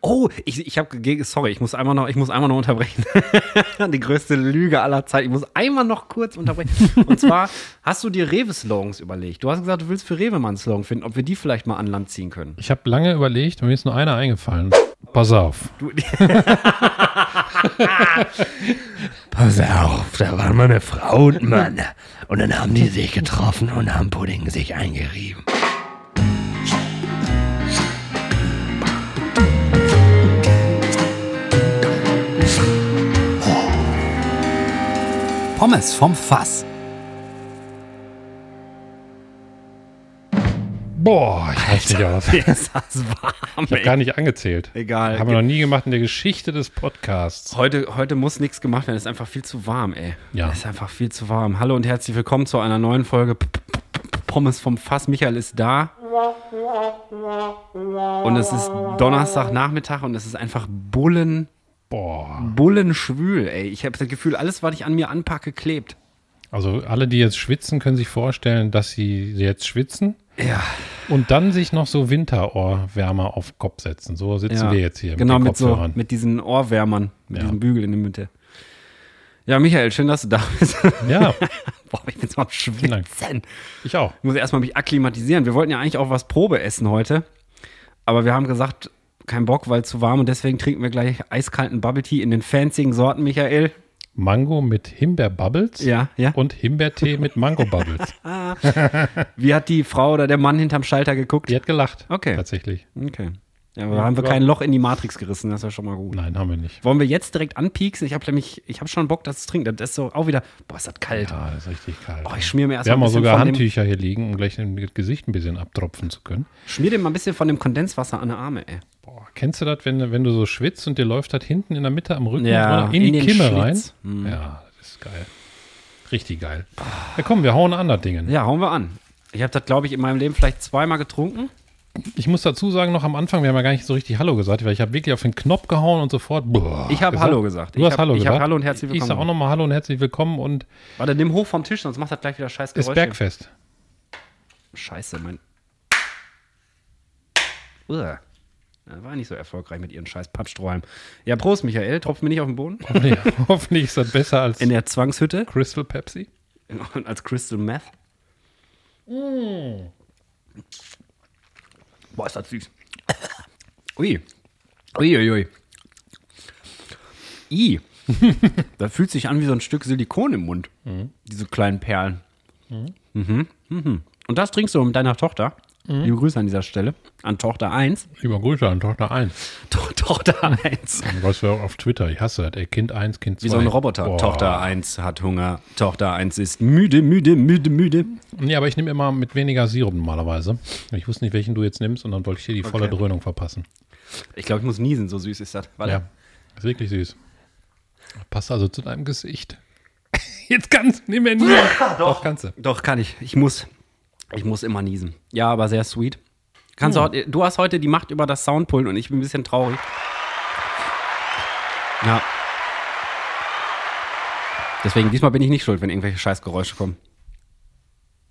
Oh, ich, ich habe, sorry, ich muss einmal noch, ich muss einmal noch unterbrechen. Die größte Lüge aller Zeiten. Ich muss einmal noch kurz unterbrechen. Und zwar hast du dir Rewe-Slogans überlegt. Du hast gesagt, du willst für Rewe mal einen Slogan finden, ob wir die vielleicht mal an Land ziehen können. Ich habe lange überlegt und mir ist nur einer eingefallen. Pass auf. Du, Pass auf, da waren mal eine Frau und Mann. Und dann haben die sich getroffen und haben Pudding sich eingerieben. Pommes vom Fass. Boah, ich weiß nicht aus. ist das warm, Ich habe gar nicht angezählt. Egal. Haben wir noch nie gemacht in der Geschichte des Podcasts. Heute, heute muss nichts gemacht werden. Es ist einfach viel zu warm, ey. Ja. Es ist einfach viel zu warm. Hallo und herzlich willkommen zu einer neuen Folge Pommes vom Fass. Michael ist da. Und es ist Donnerstagnachmittag und es ist einfach Bullen, Boah. Bullenschwül, ey. Ich habe das Gefühl, alles, was ich an mir anpacke, klebt. Also alle, die jetzt schwitzen, können sich vorstellen, dass sie jetzt schwitzen Ja, und dann sich noch so Winterohrwärmer auf Kopf setzen. So sitzen ja. wir jetzt hier Genau, mit den mit, so, mit diesen Ohrwärmern, mit Ja. diesem Bügel in der Mitte. Ja, Michael, schön, dass du da bist. ja, Boah, ich bin so am. Schwitzen. ich auch. Ich muss erstmal mich akklimatisieren. Wir wollten ja eigentlich auch was Probe essen heute. Aber wir haben gesagt, kein Bock, weil zu warm und deswegen trinken wir gleich eiskalten Bubble Tea in den fancyen Sorten, Michael. Mango mit Himbeerbubbles Ja, ja. und Himbeertee mit Mango-Bubbles. Wie hat die Frau oder der Mann hinterm Schalter geguckt? Die hat gelacht. Okay. Tatsächlich. Okay. Ja, aber haben wir kein Loch in die Matrix gerissen, das ist ja schon mal gut. Nein, haben wir nicht. Wollen wir jetzt direkt anpieksen? Ich habe nämlich, ich habe schon Bock, das zu trinken. Das ist so auch wieder, boah, ist das kalt. Ja, das ist richtig kalt. Oh, ich schmier mir erst wir haben mal auch ein bisschen sogar dem, Handtücher hier liegen, um gleich im Gesicht ein bisschen abtropfen zu können. schmier dir mal ein bisschen von dem Kondenswasser an die Arme, ey. Kennst du das, wenn, wenn du so schwitzt und dir läuft das hinten in der Mitte am Rücken Ja, oder in, in die Kimme rein? Ja, das ist geil. Richtig geil. Ja, komm, wir hauen an das Ding. Ja, hauen wir an. Ich habe das, glaube ich, in meinem Leben vielleicht zweimal getrunken. Ich muss dazu sagen, noch am Anfang, wir haben ja gar nicht so richtig Hallo gesagt, weil ich habe wirklich auf den Knopf gehauen und sofort. boah, Ich habe Hallo gesagt. Du Ich hast hab- Hallo ich gesagt. Hallo und herzlich Ich sage auch willkommen. nochmal Hallo und herzlich willkommen und Warte, nimm hoch vom Tisch, sonst macht das gleich wieder scheiß ist Geräusche. Bergfest. Scheiße, mein. Uah. War nicht so erfolgreich mit ihren scheiß Pappstrohhalmen. Ja, Prost, Michael. Tropft mir nicht auf den Boden. Hoffentlich, hoffentlich ist das besser als In der Zwangshütte. Crystal Pepsi. Und als Crystal Meth. Boah, ist das süß. Ui. Ui, ui, ui. I. das fühlt sich an wie so ein Stück Silikon im Mund. Diese kleinen Perlen. Mhm. Mhm. Und das trinkst du mit deiner Tochter. Liebe Grüße an dieser Stelle. An Tochter 1. Lieber Grüße an Tochter 1. To Tochter 1. Was wir auch auf Twitter, ich hasse das, ey, Kind 1, Kind 2. Wie so ein Roboter. Boah. Tochter 1 hat Hunger. Tochter 1 ist müde, müde, müde, müde. Nee, aber ich nehme immer mit weniger Sirup normalerweise. Ich wusste nicht, welchen du jetzt nimmst und dann wollte ich dir die volle Okay. Dröhnung verpassen. Ich glaube, ich muss niesen, so süß ist das. Warte. Ja, ist wirklich süß. Passt also zu deinem Gesicht. Jetzt kannst du nicht mehr nie. Doch, kannst du. Doch, kann ich. Ich muss. Ich muss immer niesen. Ja, aber sehr sweet. Kannst du, heute, du hast heute die Macht über das Soundpult und ich bin ein bisschen traurig. Ja. Deswegen, diesmal bin ich nicht schuld, wenn irgendwelche Scheißgeräusche kommen.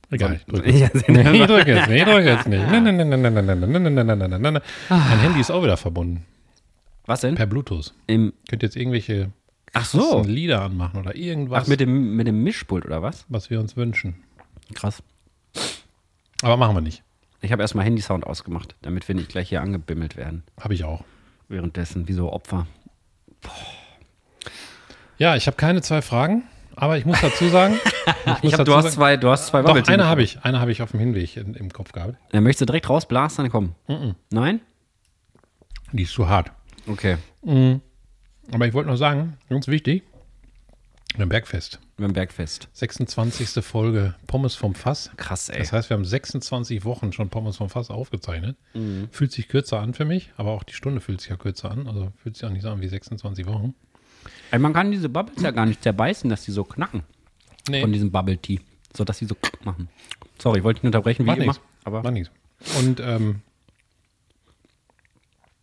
Egal, ich drück Ja, jetzt. Nee, ich drück jetzt nicht, ich drück jetzt nicht. Nein, nein, nein, nein, nein, nein, nein, nein, nein, nein, nein. Mein Handy ist auch wieder verbunden. Was denn? Per Bluetooth. Im, Könnt jetzt irgendwelche ach so. Lieder anmachen oder irgendwas, Ach, mit dem, mit dem Mischpult oder was? was wir uns wünschen. Krass. Aber machen wir nicht. Ich habe erstmal Handysound ausgemacht, damit wir nicht gleich hier angebimmelt werden. Habe ich auch. Währenddessen, wie so Opfer. Ja, ich habe keine zwei Fragen, aber ich muss dazu sagen, ich Ich hab, du, hast sagen, zwei, du hast zwei doch, Bubble-Tea eine habe ich. Eine habe ich auf dem Hinweg in, im Kopf gehabt. Dann möchtest du direkt rausblasen, komm. Nein? Die ist zu hart. Okay. Aber ich wollte nur sagen, ganz wichtig, beim Bergfest. Beim Bergfest. 26. Folge Pommes vom Fass. Krass, ey. Das heißt, wir haben 26 Wochen schon Pommes vom Fass aufgezeichnet. Mhm. Fühlt sich kürzer an für mich, aber auch die Stunde fühlt sich ja kürzer an. Also fühlt sich auch nicht so an wie 26 Wochen. Ey, man kann diese Bubbles ja gar nicht zerbeißen, dass die so knacken Nee, von diesem Bubble Tea. So dass die so machen. Sorry, wollte ich nicht unterbrechen, wie macht immer. nichts. Aber Macht nichts. Und ähm,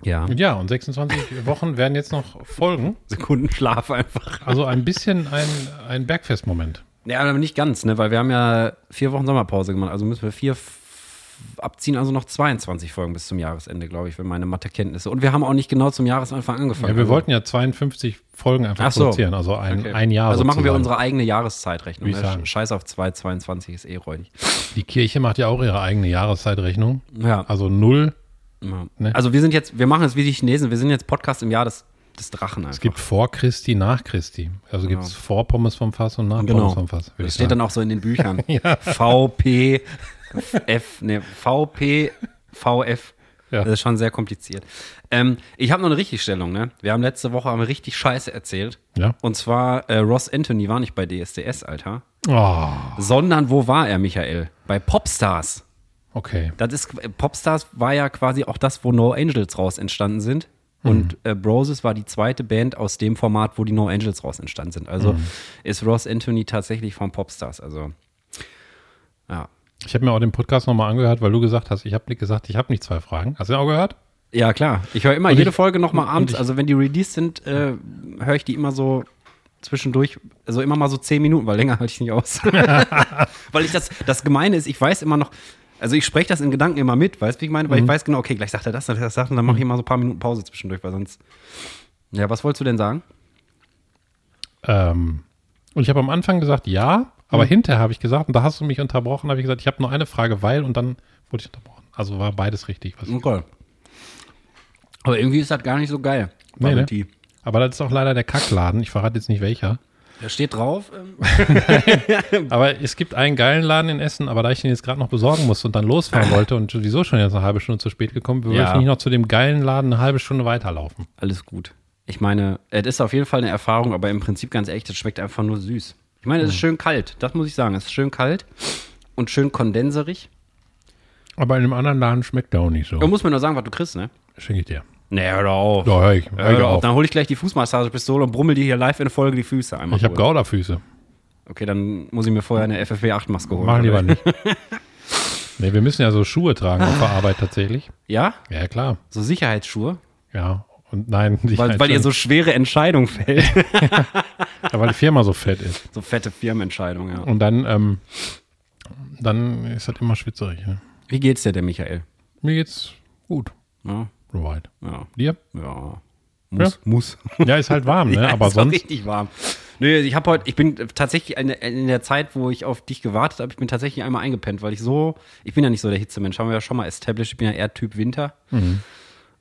ja. ja, und 26 Wochen werden jetzt noch folgen. Sekundenschlaf einfach. Also ein bisschen ein, ein Bergfest-Moment. Ja, aber nicht ganz, ne? Weil wir haben ja vier Wochen Sommerpause gemacht. Also müssen wir vier, abziehen also noch 22 Folgen bis zum Jahresende, glaube ich, wenn meine Mathekenntnisse. Und wir haben auch nicht genau zum Jahresanfang angefangen. Ja, wir Also- wollten ja 52 Folgen einfach Ach so. produzieren, also ein, Okay. ein Jahr. Also machen wir sozusagen. unsere eigene Jahreszeitrechnung. Ne? Scheiß auf 2,22 ist eh räudig. Die Kirche macht ja auch ihre eigene Jahreszeitrechnung. Ja. Also null. Ja. Ne? Also wir sind jetzt, wir machen es wie die Chinesen, wir sind jetzt Podcast im Jahr des, des Drachen einfach. Es gibt vor Christi, nach Christi. Also gibt es vor Pommes vom Fass und nach Genau. Pommes vom Fass. Das steht dann auch so in den Büchern. VP, F, ne, VP, VF. Ja. Das ist schon sehr kompliziert. Ähm, ich habe noch eine Richtigstellung, ne? Wir haben letzte Woche haben richtig Scheiße erzählt. Ja. Und zwar, äh, Ross Anthony war nicht bei DSDS, Alter. Oh, Sondern wo war er, Michael? Bei Popstars. Okay. Das ist, Popstars war ja quasi auch das, wo No Angels raus entstanden sind. Und äh, Broses war die zweite Band aus dem Format, wo die No Angels raus entstanden sind. Also ist Ross Anthony tatsächlich von Popstars. Also, ja. Ich habe mir auch den Podcast nochmal angehört, weil du gesagt hast, ich habe gesagt, ich habe nicht zwei Fragen. Hast du den auch gehört? Ja, klar. Ich höre immer Und jede ich- Folge nochmal abends. ich- also, wenn die released sind, äh, höre ich die immer so zwischendurch, also immer mal so zehn Minuten, weil länger halte ich nicht aus. weil ich das, das Gemeine ist, ich weiß immer noch, also ich spreche das in Gedanken immer mit, weißt du, wie ich meine? Weil Mhm. ich weiß genau, okay, gleich sagt er das, das sagt er, und dann mache ich immer so ein paar Minuten Pause zwischendurch, weil sonst. Ja, was wolltest du denn sagen? Ähm, und ich habe am Anfang gesagt, ja, Mhm. aber hinterher habe ich gesagt, und da hast du mich unterbrochen, habe ich gesagt, ich habe nur eine Frage, weil, und dann wurde ich unterbrochen. Also war beides richtig. Was Okay. Aber irgendwie ist das gar nicht so geil. Nee, ne? Aber das ist auch leider der Kackladen. Ich verrate jetzt nicht welcher. Da steht drauf. Ähm, Aber es gibt einen geilen Laden in Essen, aber da ich den jetzt gerade noch besorgen musste und dann losfahren wollte und sowieso schon jetzt eine halbe Stunde zu spät gekommen bin, Ja. ich nicht noch zu dem geilen Laden eine halbe Stunde weiterlaufen. alles gut. Ich meine, es ist auf jeden Fall eine Erfahrung, aber im Prinzip ganz echt, es schmeckt einfach nur süß. Ich meine, es ist schön kalt, das muss ich sagen. Es ist schön kalt und schön kondenserig. Aber in dem anderen Laden schmeckt der auch nicht so. Da muss mir nur sagen, was du kriegst, ne? Schenke ich dir. Nee, hör doch auf. Ja, hör ich, hör Hör auf. auf. Dann hole ich gleich die Fußmassagepistole und brummel dir hier live in Folge die Füße einmal. Ich habe. Gauderfüße. Okay, dann muss ich mir vorher eine FFP8-Maske holen. Mach lieber nicht. nee, wir müssen ja so Schuhe tragen auf der Arbeit tatsächlich. Ja? Ja, klar. So Sicherheitsschuhe? Ja. Und nein, Weil, weil ihr so schwere Entscheidungen fällt. Ja, weil die Firma so fett ist. so fette Firmenentscheidungen, ja. Und dann, ähm, dann ist das immer schwitzerig. Ne? Wie geht's dir denn, Michael? Mir geht's gut. Ja, Soweit. ja, Dir? ja. Muss, muss. Ja, ist halt warm, ne? Ja, Aber ist sonst. richtig warm. Nö, ich habe heute, ich bin tatsächlich in, in der Zeit, wo ich auf dich gewartet habe, ich bin tatsächlich einmal eingepennt, weil ich so, ich bin ja nicht so der Hitzemensch, haben wir ja schon mal established, ich bin ja eher Typ Winter. Mhm.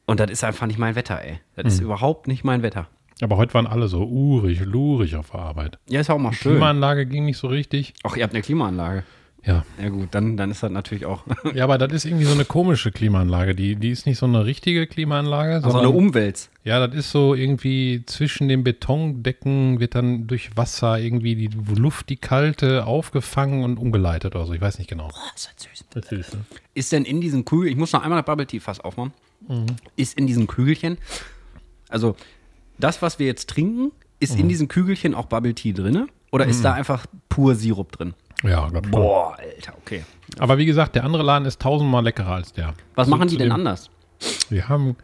Und das ist einfach nicht mein Wetter, ey. Das ist überhaupt nicht mein Wetter. Aber heute waren alle so urig, lurig auf der Arbeit. Ja, ist auch mal Die schön. Klimaanlage ging nicht so richtig. Ach, ihr habt eine Klimaanlage. Ja. Ja gut, dann, dann ist das natürlich auch Ja, aber das ist irgendwie so eine komische Klimaanlage. Die, die ist nicht so eine richtige Klimaanlage, so sondern eine Umwelt. ja, das ist so irgendwie zwischen den Betondecken wird dann durch Wasser irgendwie die Luft, die kalte, aufgefangen und umgeleitet oder so. Ich weiß nicht genau. Das ist süß. Das ist, ne? Ist denn in diesen Kügeln, ich muss noch einmal das Bubble Tea Fass aufmachen, Mhm. ist in diesen Kügelchen, also das, was wir jetzt trinken, ist Mhm. in diesen Kügelchen auch Bubble Tea drin? Oder ist da einfach pur Sirup drin? Ja, glaub schon. Boah, Alter, okay. Aber wie gesagt, der andere Laden ist tausendmal leckerer als der. Was machen die denn anders? Wir haben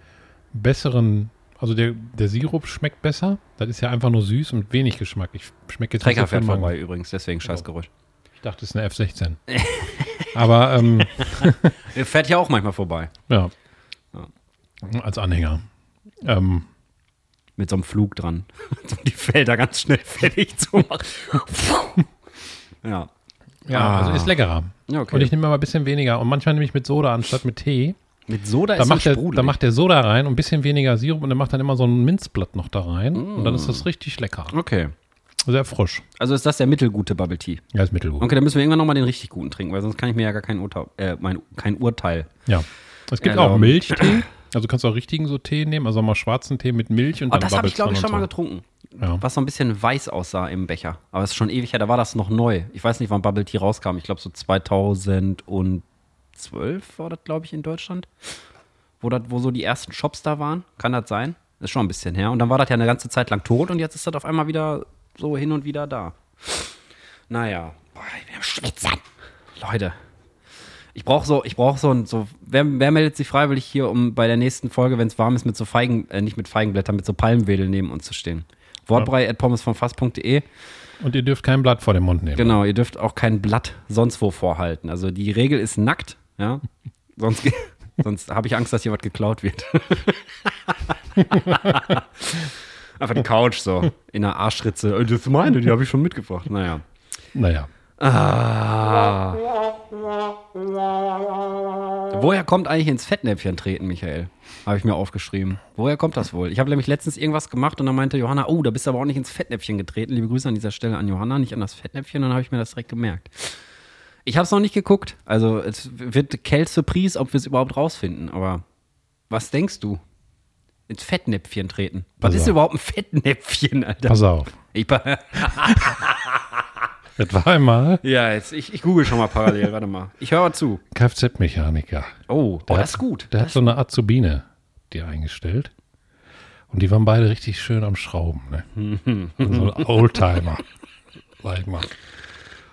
besseren, also der, der Sirup schmeckt besser. Das ist ja einfach nur süß und wenig Geschmack. Ich schmecke jetzt Trecker fährt vorbei übrigens, deswegen Scheißgeräusch. Ich dachte, es ist eine F16. Aber ähm, Der fährt ja auch manchmal vorbei. ja, als Anhänger. Ähm, Mit so einem Flug dran. um die Felder ganz schnell fertig zu machen. ja. Ja, Ah. also ist leckerer. Ja, okay. Und ich nehme aber ein bisschen weniger. Und manchmal nehme ich mit Soda anstatt mit Tee. Mit Soda Da ist macht, das der, da macht der Soda rein und ein bisschen weniger Sirup und dann macht dann immer so ein Minzblatt noch da rein. Und dann ist das richtig lecker. Okay. Sehr frisch. Also ist das der mittelgute Bubble Tea. Ja, ist mittelgut. Okay, dann müssen wir irgendwann nochmal den richtig guten trinken, weil sonst kann ich mir ja gar kein Urteil, äh, mein, kein Urteil. Ja. Es gibt Also- auch Milchtee. Also du kannst auch richtigen so Tee nehmen, also mal schwarzen Tee mit Milch und Aber dann Oh, das habe ich, glaube ich, schon mal getrunken. Ja. Was so ein bisschen weiß aussah im Becher. Aber es ist schon ewig her, da war das noch neu. Ich weiß nicht, wann Bubble Tea rauskam. Ich glaube so 2012 war das, glaube ich, in Deutschland. Wo, das, wo so die ersten Shops da waren. Kann das sein? Ist schon ein bisschen her. Und dann war das ja eine ganze Zeit lang tot und jetzt ist das auf einmal wieder so hin und wieder da. Naja. Boah, ich bin am Schwitzern. Leute. Ich brauche so, ich brauche so so, wer, wer meldet sich freiwillig hier, um bei der nächsten Folge, wenn es warm ist, mit so Feigen, äh, nicht mit Feigenblättern, mit so Palmwedel neben uns zu stehen? Wortbrei at pommesvomfass.de. Und ihr dürft kein Blatt vor den Mund nehmen. Genau, ihr dürft auch kein Blatt sonst wo vorhalten. Also die Regel ist nackt, Ja. Sonst, sonst habe ich Angst, dass hier was geklaut wird. Einfach die Couch so in der Arschritze. Äh, Das ist meine, die habe ich schon mitgebracht. Naja. Naja. Ah. Woher kommt eigentlich ins Fettnäpfchen treten, Michael? Habe ich mir aufgeschrieben. Woher kommt das wohl? Ich habe nämlich letztens irgendwas gemacht und dann meinte Johanna, oh, da bist du aber auch nicht ins Fettnäpfchen getreten. Liebe Grüße an dieser Stelle an Johanna, nicht an das Fettnäpfchen. Dann habe ich mir das direkt gemerkt. Ich habe es noch nicht geguckt. Also es wird Kell Surprise, ob wir es überhaupt rausfinden. Aber was denkst du? Ins Fettnäpfchen treten. Was Pass ist auf. überhaupt ein Fettnäpfchen, Alter? Pass auf. Ich, Das war einmal ja, jetzt, ich, ich google schon mal parallel. Warte mal. Ich höre zu. Kfz-Mechaniker. Oh, Der das ist gut. Der hat so eine Azubine dir eingestellt. Und die waren beide richtig schön am Schrauben. Ne? so ein Oldtimer. Sag ich mal.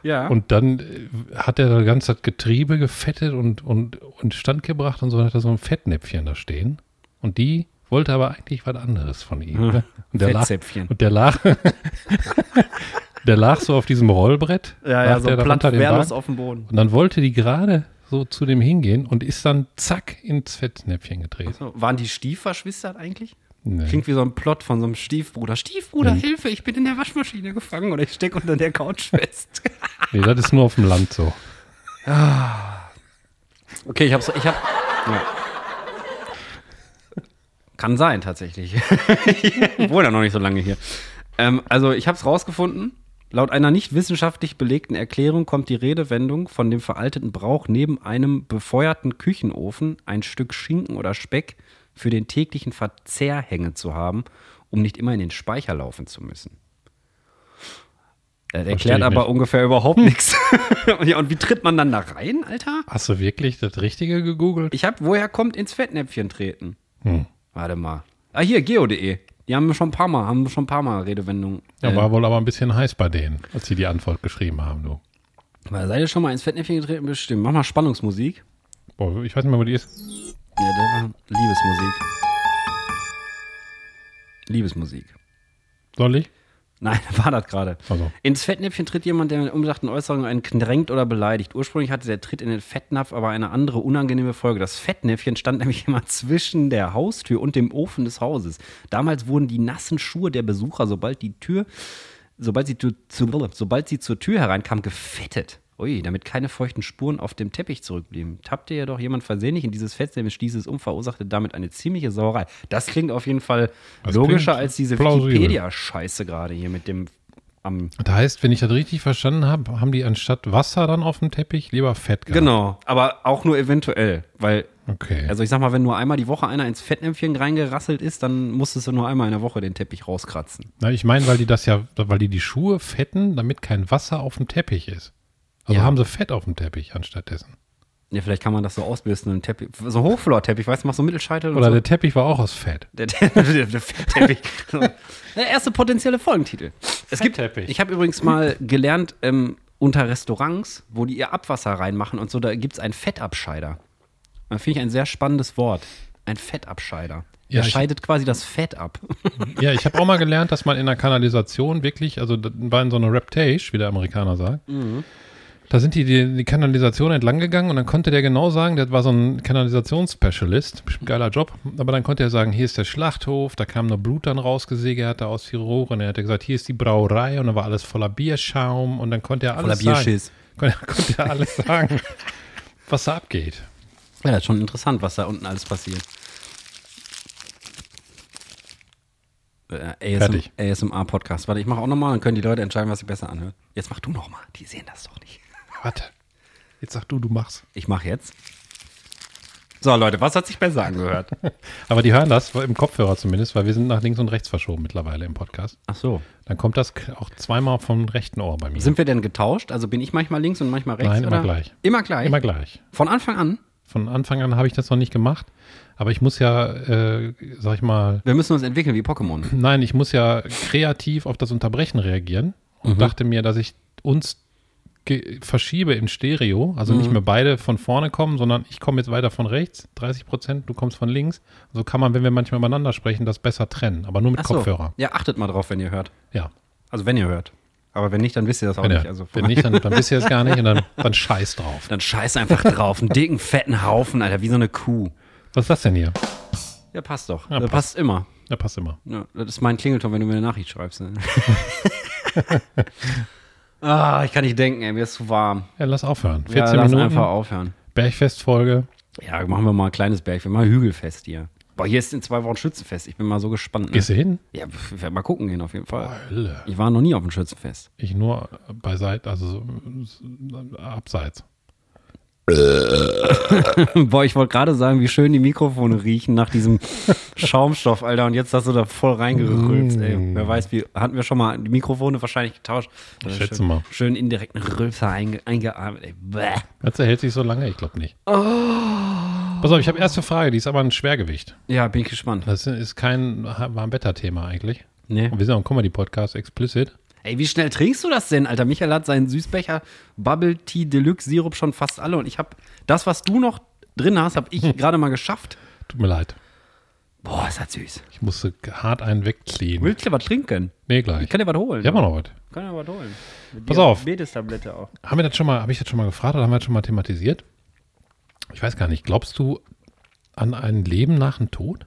Ja. Und dann äh, hat er das ganze Getriebe gefettet und, und, und Stand gebracht und so hat er so ein Fettnäpfchen da stehen. Und die wollte aber eigentlich was anderes von ihm. Ne? Und der lag, Fettzäpfchen. und der lag, der lag so auf diesem Rollbrett. Ja, ja, lag so da platt wehrlos auf dem Boden. Und dann wollte die gerade so zu dem hingehen und ist dann zack ins Fettnäpfchen gedreht. So, waren die Stiefverschwistert eigentlich? Nee. Klingt wie so ein Plot von so einem Stiefbruder. Stiefbruder, Hilfe, ich bin in der Waschmaschine gefangen oder ich stecke unter der Couch fest. Nee, das ist nur auf dem Land so. okay, ich hab's, ich hab, ja. Kann sein, tatsächlich. Ich wohne ja noch nicht so lange hier. Ähm, also, ich hab's rausgefunden. Laut einer nicht wissenschaftlich belegten Erklärung kommt die Redewendung von dem veralteten Brauch, neben einem befeuerten Küchenofen ein Stück Schinken oder Speck für den täglichen Verzehr hängen zu haben, um nicht immer in den Speicher laufen zu müssen. Das erklärt aber nicht. ungefähr überhaupt nichts. ja, und wie tritt man dann da rein, Alter? Hast du wirklich das Richtige gegoogelt? Ich hab, woher kommt ins Fettnäpfchen treten? Hm. Warte mal. Ah, hier, geo.de. Die haben wir schon ein paar Mal, haben schon ein paar Mal Redewendungen. Ja, äh, war wohl aber ein bisschen heiß bei denen, als sie die Antwort geschrieben haben, du. Weil seid ihr schon mal ins Fettnäpfchen getreten? Bestimmt. Mach mal Spannungsmusik. Boah, ich weiß nicht mehr, wo die ist. Ja, der war Liebesmusik. Liebesmusik. Soll ich? Nein, war das gerade. Also. Ins Fettnäpfchen tritt jemand, der mit umsachten Äußerungen einen kränkt oder beleidigt. Ursprünglich hatte der Tritt in den Fettnapf aber eine andere unangenehme Folge. Das Fettnäpfchen stand nämlich immer zwischen der Haustür und dem Ofen des Hauses. Damals wurden die nassen Schuhe der Besucher, sobald die Tür, sobald sie, zu, sobald sie zur Tür hereinkam, gefettet. Ui, damit keine feuchten Spuren auf dem Teppich zurückblieben. Tappte jedoch jemand versehentlich in dieses Fettnäpfchen, stieß es um, verursachte damit eine ziemliche Sauerei. Das klingt auf jeden Fall Das logischer als diese. Wikipedia-Scheiße gerade hier mit dem am Das heißt, wenn ich das richtig verstanden habe, haben die anstatt Wasser dann auf dem Teppich lieber Fett gehabt. Genau, aber auch nur eventuell, weil, Okay. also ich sag mal, wenn nur einmal die Woche einer ins Fettnäpfchen reingerasselt ist, dann musstest du nur einmal in der Woche den Teppich rauskratzen. Na, ich meine, weil die das ja, weil die die Schuhe fetten, damit kein Wasser auf dem Teppich ist. Also Ja. haben sie Fett auf dem Teppich anstattdessen. Ja, vielleicht kann man das so ausbürsten, einen Teppich, so Hochflorteppich, weißt du, machst so Mittelscheitel Oder so. der Teppich war auch aus Fett. Der, der, der, der Fettteppich. So. Der erste potenzielle Folgentitel. Es gibt, Fettteppich. ich habe übrigens mal gelernt, ähm, unter Restaurants, wo die ihr Abwasser reinmachen und so, da gibt es einen Fettabscheider. Da finde ich ein sehr spannendes Wort. Ein Fettabscheider. Ja, Der ich- scheidet quasi das Fett ab. Ja, ich habe auch mal gelernt, dass man in der Kanalisation wirklich, also das war in so einer Reptage, wie der Amerikaner sagt. Mhm. Da sind die, die die Kanalisation entlang gegangen und dann konnte der genau sagen, der war so ein Kanalisationsspecialist, bestimmt geiler Job, aber dann konnte er sagen, hier ist der Schlachthof, da kam nur Blut dann rausgesegert da aus die Rohre und er hat gesagt, hier ist die Brauerei und da war alles voller Bierschaum und dann konnte er alles Voller sagen. Bierschiss. Konnte, konnte er alles sagen, was da abgeht. Ja, das ist schon interessant, was da unten alles passiert. Äh, ASM. ASMR-Podcast. Warte, ich mache auch nochmal, dann können die Leute entscheiden, was sie besser anhört. Jetzt mach du nochmal. Die sehen das doch nicht. Warte, jetzt sag du, du machst. Ich mache jetzt. So, Leute, was hat sich besser angehört? Aber die hören das, im Kopfhörer zumindest, weil wir sind nach links und rechts verschoben mittlerweile im Podcast. Ach so. Dann kommt das auch zweimal vom rechten Ohr bei mir. Sind wir denn getauscht? Also bin ich manchmal links und manchmal rechts? Nein, immer oder? gleich. Immer gleich? Immer gleich. Von Anfang an? Von Anfang an habe ich das noch nicht gemacht, aber ich muss ja, äh, sag ich mal, Wir müssen uns entwickeln wie Pokémon. nein, ich muss ja kreativ auf das Unterbrechen reagieren und dachte mir, dass ich uns verschiebe in Stereo, also nicht mehr beide von vorne kommen, sondern ich komme jetzt weiter von rechts, 30 Prozent, du kommst von links. So kann man, wenn wir manchmal übereinander sprechen, das besser trennen, aber nur mit Ach so. Kopfhörer. Ja, achtet mal drauf, wenn ihr hört. Ja. Also wenn ihr hört. Aber wenn nicht, dann wisst ihr das auch Wenn, nicht. Also wenn nicht, dann, dann wisst ihr es gar nicht und dann, dann scheiß drauf. dann scheiß einfach drauf. Einen dicken, fetten Haufen, Alter, wie so eine Kuh. Was ist das denn hier? Ja, passt doch. Ja, passt. passt immer. Ja, passt immer. Ja, das ist mein Klingelton, wenn du mir eine Nachricht schreibst. Ne? ah, ich kann nicht denken, ey, mir ist zu warm. Ja, lass aufhören. Ja, 14 lass Minuten, einfach aufhören. Bergfestfolge. Ja, machen wir mal ein kleines Berg. Wir machen Hügelfest hier. Boah, hier ist in zwei Wochen Schützenfest. Ich bin mal so gespannt. Ne? Gehst du hin? Ja, ich werde mal gucken gehen auf jeden Fall. Hölle. Ich war noch nie auf dem Schützenfest. Ich nur beiseite, also so, so, abseits. Boah, ich wollte gerade sagen, wie schön die Mikrofone riechen nach diesem Schaumstoff, Alter. Und jetzt hast du da voll reingerülpst, ey. Wer weiß, wie hatten wir schon mal die Mikrofone wahrscheinlich getauscht. Ich Äh, schätze schön, mal. Schön indirekten Rülpser einge, eingeatmet, ey. Bäh. Meinst du, hält sich so lange? Ich glaube nicht. Oh. Pass auf, ich habe erste Frage, die ist aber ein Schwergewicht. Ja, bin ich gespannt. Das ist kein Warm-Wetter-Thema eigentlich. Nee. Und wir sind auch ein Comedy-Podcast, explicit. Ey, wie schnell trinkst du das denn, Alter? Michael hat seinen Süßbecher Bubble Tea Deluxe Sirup schon fast alle und ich habe das, was du noch drin hast, habe ich gerade mal geschafft. Tut mir leid. Boah, ist das süß. Ich musste hart einen wegclean. Willst du was trinken? Nee, Ich gleich. kann dir was holen. Ich habe noch was. Ich kann dir was holen. Mit Pass auf. Diabetes-Tablette auch. Haben wir das schon mal, habe ich das schon mal gefragt oder haben wir das schon mal thematisiert? Ich weiß gar nicht. Glaubst du an ein Leben nach dem Tod?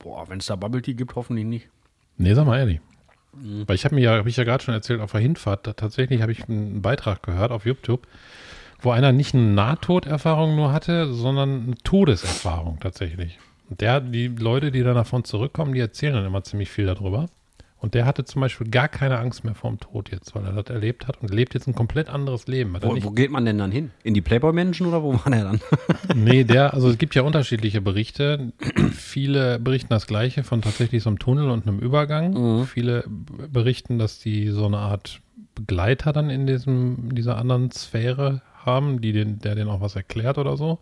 Boah, wenn es da Bubble Tea gibt, hoffentlich nicht. Nee, sag mal ehrlich. Mhm. Weil ich habe mir ja, habe ich ja gerade schon erzählt, auf der Hinfahrt, da, tatsächlich habe ich einen Beitrag gehört auf YouTube, wo einer nicht eine Nahtoderfahrung nur hatte, sondern eine Todeserfahrung tatsächlich. Der, die Leute, die dann davon zurückkommen, die erzählen dann immer ziemlich viel darüber. Und der hatte zum Beispiel gar keine Angst mehr vorm Tod jetzt, weil er das erlebt hat und lebt jetzt ein komplett anderes Leben. Wo, wo geht man denn dann hin? In die Playboy-Menschen oder wo war der dann? Nee, der, also es gibt ja unterschiedliche Berichte. Viele berichten das Gleiche von tatsächlich so einem Tunnel und einem Übergang. Viele b- berichten, dass die so eine Art Begleiter dann in diesem, dieser anderen Sphäre haben, die den, der denen auch was erklärt oder so.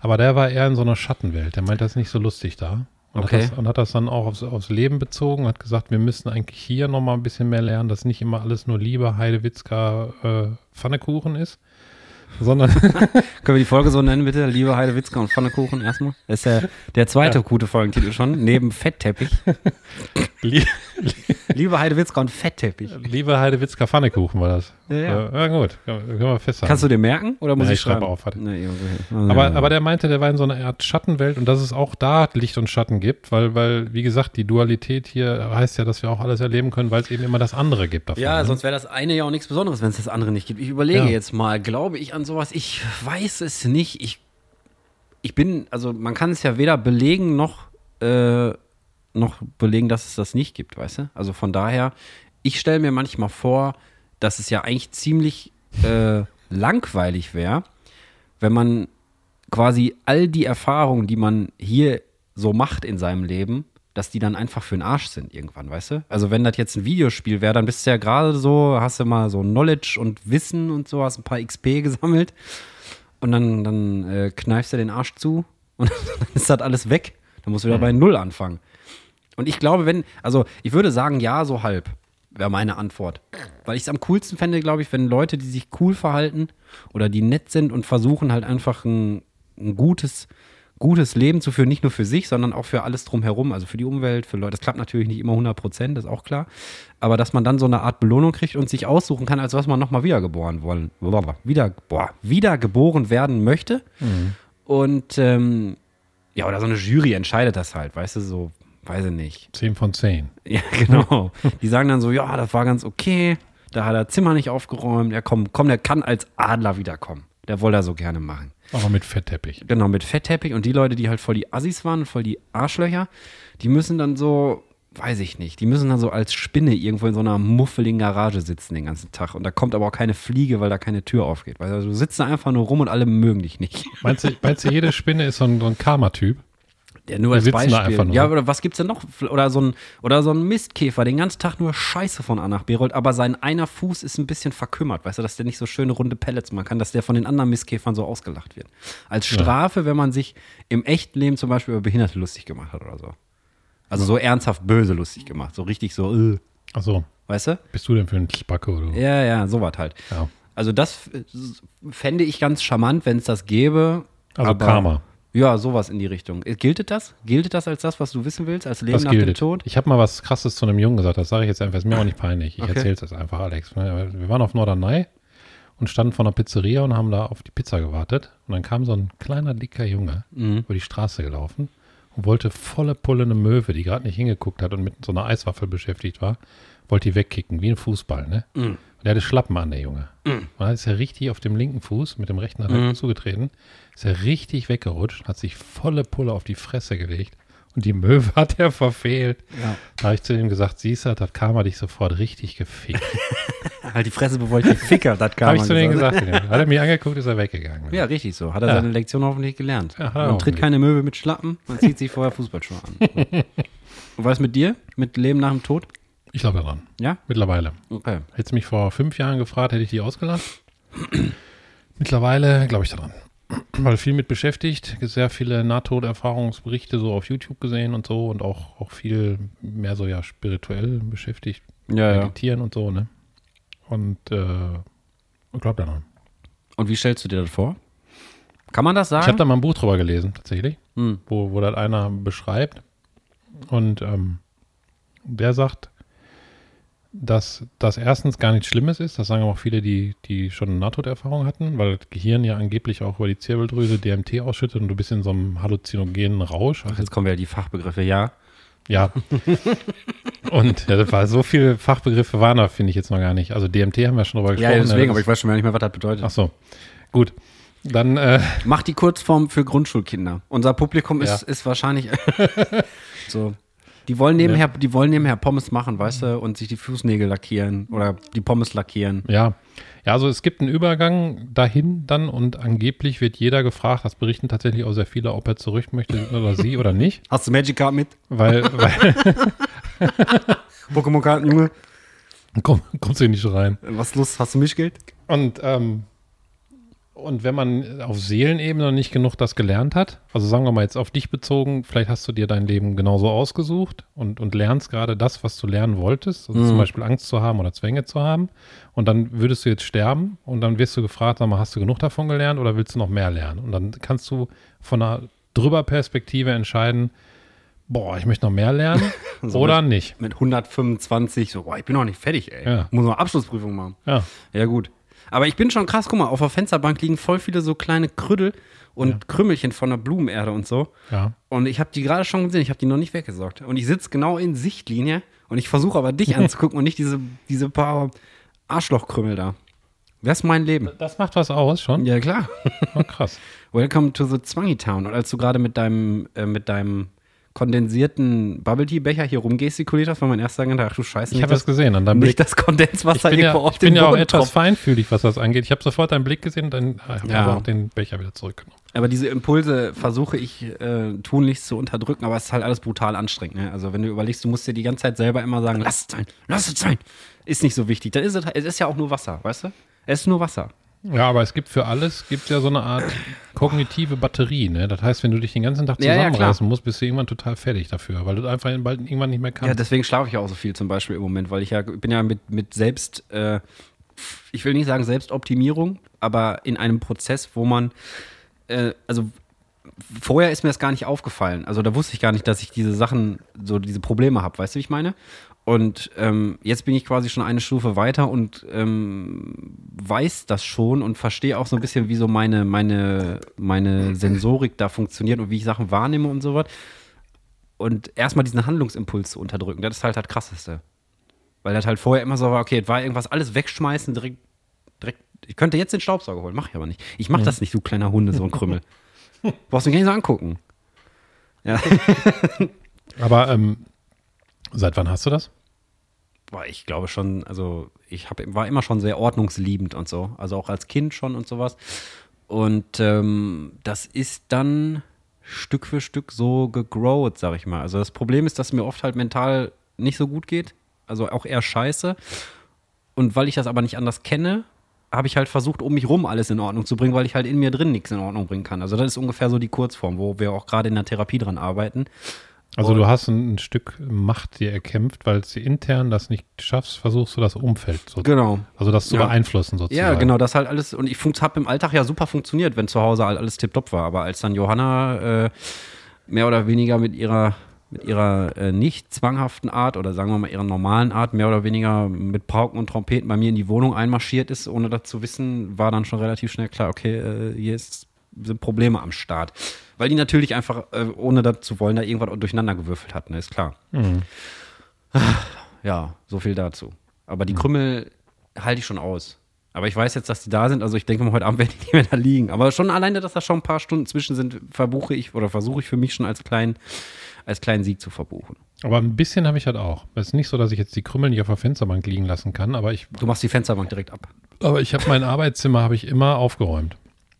Aber der war eher in so einer Schattenwelt. Der meint, das ist nicht so lustig da. Und, Okay. hat, das, und hat das dann auch aufs, aufs Leben bezogen, hat gesagt, wir müssen eigentlich hier nochmal ein bisschen mehr lernen, dass nicht immer alles nur Liebe, Heidewitzka, äh, Pfannekuchen ist, sondern Können wir die Folge so nennen, bitte? Liebe Heide Witzka und Pfannekuchen erstmal. Das ist der, der zweite gute Folgentitel schon, neben Fettteppich. Lie- Liebe Heide Witzka und Fettteppich. Liebe Heidewitzka Pfannekuchen war das. Ja, ja. ja gut, können wir- festhalten. Kannst du dir merken oder muss Ja, ich ich schreibe schreiben? auf, warte. Nee, okay. aber, aber der meinte, der war in so einer Art Schattenwelt und dass es auch da Licht und Schatten gibt, weil, weil, wie gesagt, die Dualität hier heißt ja, dass wir auch alles erleben können, weil es eben immer das andere gibt davon. Ja, ne? sonst wäre das eine ja auch nichts Besonderes, wenn es das andere nicht gibt. Ich überlege Ja. jetzt mal, glaube ich an sowas? Ich weiß es nicht. Ich, ich bin, also man kann es ja weder belegen noch, äh, noch belegen, dass es das nicht gibt, weißt du? Also von daher, ich stelle mir manchmal vor, dass es ja eigentlich ziemlich äh, langweilig wäre, wenn man quasi all die Erfahrungen, die man hier so macht in seinem Leben, dass die dann einfach für den Arsch sind irgendwann, weißt du? Also wenn das jetzt ein Videospiel wäre, dann bist du ja gerade so, hast du mal so Knowledge und Wissen und so, hast ein paar XP gesammelt und dann, dann äh, kneifst du den Arsch zu und dann ist das alles weg. Dann musst du wieder bei Null anfangen. Und ich glaube, wenn, also ich würde sagen, ja, so halb, wäre meine Antwort. Weil ich es am coolsten fände, glaube ich, wenn Leute, die sich cool verhalten oder die nett sind und versuchen halt einfach ein, ein gutes, gutes Leben zu führen, nicht nur für sich, sondern auch für alles drumherum, also für die Umwelt, für Leute. Das klappt natürlich nicht immer 100 Prozent, das ist auch klar. Aber dass man dann so eine Art Belohnung kriegt und sich aussuchen kann, als was man nochmal wiedergeboren wollen, wieder, boah, wiedergeboren werden möchte. Und ähm, ja, oder so eine Jury entscheidet das halt, weißt du, so, weiß ich nicht. 10 von 10. Ja, genau. Die sagen dann so, ja, das war ganz okay. Da hat er Zimmer nicht aufgeräumt. Ja, komm, komm, der kann als Adler wiederkommen. Der wollte er so gerne machen. Aber mit Fettteppich. Genau, mit Fettteppich. Und die Leute, die halt voll die Assis waren, voll die Arschlöcher, die müssen dann so, weiß ich nicht, die müssen dann so als Spinne irgendwo in so einer muffeligen Garage sitzen den ganzen Tag. Und da kommt aber auch keine Fliege, weil da keine Tür aufgeht. Weil du sitzt da einfach nur rum und alle mögen dich nicht. Meinst du, meinst du jede Spinne ist so ein, so ein Karma-Typ? Ja, nur als Beispiel. Ja, oder was gibt's denn noch? Oder so ein, oder so ein Mistkäfer, den ganzen Tag nur Scheiße von A nach B rollt, aber sein einer Fuß ist ein bisschen verkümmert, weißt du, dass der nicht so schöne runde Pellets machen kann, dass der von den anderen Mistkäfern so ausgelacht wird. Als Strafe, wenn man sich im echten Leben zum Beispiel über Behinderte lustig gemacht hat oder so. Also so ernsthaft böse lustig gemacht, so richtig so, äh, Achso, weißt du? bist du denn für ein Spacke oder? Ja, ja, sowas halt. Ja. Also das fände ich ganz charmant, wenn es das gäbe. Also aber- Karma. Ja, sowas in die Richtung. Äh, Gilt das? Gilt das als das, was du wissen willst, als Leben Das nach dem gilt. Tod? Ich habe mal was Krasses zu einem Jungen gesagt, das sage ich jetzt einfach, ist mir auch nicht peinlich. Ich Okay. erzähle es jetzt einfach, Alex. Wir waren auf Norderney und standen vor einer Pizzeria und haben da auf die Pizza gewartet. Und dann kam so ein kleiner, dicker Junge Mhm. über die Straße gelaufen und wollte volle Pulle eine Möwe, die gerade nicht hingeguckt hat und mit so einer Eiswaffel beschäftigt war, wollte die wegkicken, wie ein Fußball, ne? Mhm. Der hatte Schlappen an, der Junge. Und dann ist er richtig auf dem linken Fuß, mit dem rechten hat er Mhm. zugetreten, ist er richtig weggerutscht, hat sich volle Pulle auf die Fresse gelegt und die Möwe hat er verfehlt. Ja. Da habe ich zu ihm gesagt, siehst du, das hat Karma dich sofort richtig gefickt. Halt die Fresse, bevor ich die Ficker, das kam. habe ich zu ihm gesagt. genau. Hat er mir angeguckt, ist er weggegangen. Ja, richtig so. Hat er Ja. seine Lektion hoffentlich gelernt. Ja, man tritt keine Möwe mit Schlappen, man zieht sich vorher Fußballschuhe an. Und was mit dir? Mit Leben nach dem Tod? Ich glaube daran. Ja? Mittlerweile. Okay. Hättest du mich vor fünf Jahren gefragt, hätte ich die ausgelacht. Mittlerweile glaube ich daran. Weil viel mit beschäftigt, sehr viele Nahtoderfahrungsberichte so auf YouTube gesehen und so und auch, auch viel mehr so ja spirituell beschäftigt, Ja, ja. meditieren und so, ne? Und äh, ich glaube daran. Und wie stellst du dir das vor? Kann man das sagen? Ich habe da mal ein Buch drüber gelesen, tatsächlich, Hm. wo, wo das einer beschreibt. Und ähm, der sagt, dass das erstens gar nichts Schlimmes ist. Das sagen auch viele, die, die schon eine Nahtoderfahrung hatten, weil das Gehirn ja angeblich auch über die Zirbeldrüse DMT ausschüttet und du bist in so einem halluzinogenen Rausch. Ach, Also, jetzt kommen wieder die Fachbegriffe, ja. ja. und ja, das war, so viele Fachbegriffe waren da, finde ich jetzt noch gar nicht. Also DMT haben wir schon drüber Ja, gesprochen. deswegen, ne? aber ich weiß schon gar nicht mehr, was das bedeutet. Ach so, gut. Dann, äh, Mach die Kurzform für Grundschulkinder. Unser Publikum ist, Ja. ist wahrscheinlich so. Die wollen nebenher, die wollen nebenher Pommes machen, weißt du, und sich die Fußnägel lackieren oder die Pommes lackieren. Ja. Ja, also es gibt einen Übergang dahin dann und angeblich wird jeder gefragt, das berichten tatsächlich auch sehr viele, ob er zurück möchte oder sie oder nicht, Hast du Magic Card mit? weil, weil Pokémon-Karten, Junge? komm, kommst du nicht rein. Was los? Hast du Mischgeld? Und, ähm, und wenn man auf Seelenebene noch nicht genug das gelernt hat, also sagen wir mal jetzt auf dich bezogen, vielleicht hast du dir dein Leben genauso ausgesucht und, und lernst gerade das, was du lernen wolltest, also zum Beispiel Angst zu haben oder Zwänge zu haben. Und dann würdest du jetzt sterben und dann wirst du gefragt, sag mal, hast du genug davon gelernt oder willst du noch mehr lernen? Und dann kannst du von einer drüber Perspektive entscheiden, boah, ich möchte noch mehr lernen So oder nicht. Mit 125, so, boah, ich bin noch nicht fertig, ey. Ja. Muss noch Abschlussprüfung machen. Ja, Ja, gut. Aber ich bin schon krass, guck mal, auf der Fensterbank liegen voll viele so kleine Krüddel und Krümmelchen von der Blumenerde und so. ja. Und ich habe die gerade schon gesehen, ich habe die noch nicht weggesorgt. Und ich sitze genau in Sichtlinie und ich versuche aber dich anzugucken und nicht diese, diese paar Arschlochkrümmel da. Das ist mein Leben. Das macht was aus schon. Ja, klar. Oh, krass. Welcome to the Zwangy Town. Und als du gerade mit deinem, äh, mit deinem kondensierten Bubble Tea Becher hier rumgestikuliert hast, war mein erster Gedanke, ach du Scheiße, Ich habe das gesehen an deinem nicht Blick. das Kondenswasser Ich bin ja, irgendwo auf ich bin ja auch etwas feinfühlig, was das angeht. Ich habe sofort deinen Blick gesehen, dann habe Ja. aber auch den Becher wieder zurückgenommen. Aber diese Impulse versuche ich äh, tunlichst zu unterdrücken, aber es ist halt alles brutal anstrengend. Ne? Also wenn du überlegst, du musst dir die ganze Zeit selber immer sagen, lass es sein, lass es sein. Ist nicht so wichtig. Dann ist es, es ist ja auch nur Wasser, weißt du? Es ist nur Wasser. Ja, aber es gibt für alles gibt ja so eine Art kognitive Batterie. Ne? Das heißt, wenn du dich den ganzen Tag Ja, ja, zusammenreißen musst, bist du irgendwann total fertig dafür, weil du einfach bald irgendwann nicht mehr Ja, kannst. deswegen schlafe ich ja auch so viel zum Beispiel im Moment, weil ich ja ich bin ja mit, mit selbst, äh, ich will nicht sagen Selbstoptimierung, aber in einem Prozess, wo man, äh, also vorher ist mir das gar nicht aufgefallen. Also da wusste ich gar nicht, dass ich diese Sachen, so diese Probleme habe, weißt du, wie ich meine? Und ähm, jetzt bin ich quasi schon eine Stufe weiter und ähm, weiß das schon und verstehe auch so ein bisschen, wie so meine, meine, meine Sensorik da funktioniert und wie ich Sachen wahrnehme und so was. Und erstmal diesen Handlungsimpuls zu unterdrücken, das ist halt das Krasseste. Weil das halt vorher immer so war, okay, es war irgendwas alles wegschmeißen, direkt, direkt. Ich könnte jetzt den Staubsauger holen, mach ich aber nicht. Ich mach das nicht, du kleiner Hunde, so ein Krümmel. Brauchst du mich gar nicht so angucken. Ja. Aber ähm, seit wann hast du das? Boah, ich glaube schon, also ich hab, war immer schon sehr ordnungsliebend und so. Also auch als Kind schon und sowas. Und ähm, das ist dann Stück für Stück so gegrowt, sag ich mal. Also das Problem ist, dass mir oft halt mental nicht so gut geht. Also auch eher scheiße. Und weil ich das aber nicht anders kenne, habe ich halt versucht, um mich rum alles in Ordnung zu bringen, weil ich halt in mir drin nichts in Ordnung bringen kann. Also das ist ungefähr so die Kurzform, wo wir auch gerade in der Therapie dran arbeiten. Also Und- du hast ein, ein Stück Macht dir erkämpft, weil du intern das nicht schaffst, versuchst du das Umfeld so, Genau. also das zu Ja. beeinflussen sozusagen. Ja, genau, das halt alles. Und ich habe im Alltag ja super funktioniert, wenn zu Hause halt alles tipptopp war. Aber als dann Johanna äh, mehr oder weniger mit ihrer, mit ihrer äh, nicht zwanghaften Art oder sagen wir mal ihrer normalen Art, mehr oder weniger mit Pauken und Trompeten bei mir in die Wohnung einmarschiert ist, ohne das zu wissen, war dann schon relativ schnell klar, okay, äh, hier ist, sind Probleme am Start. Weil die natürlich einfach, äh, ohne das zu wollen, da irgendwas durcheinander gewürfelt hat, ne, ist klar. Mhm. Ja, so viel dazu. Aber die Krümmel halte ich schon aus. Aber ich weiß jetzt, dass die da sind. Also ich denke mal, heute Abend werden die nicht mehr da liegen. Aber schon alleine, dass da schon ein paar Stunden zwischen sind, verbuche ich oder versuche ich für mich schon als kleinen, als kleinen Sieg zu verbuchen. Aber ein bisschen habe ich halt auch. Es ist nicht so, dass ich jetzt die Krümel nicht auf der Fensterbank liegen lassen kann, aber ich, Du machst die Fensterbank direkt ab. aber ich habe mein Arbeitszimmer habe ich immer aufgeräumt.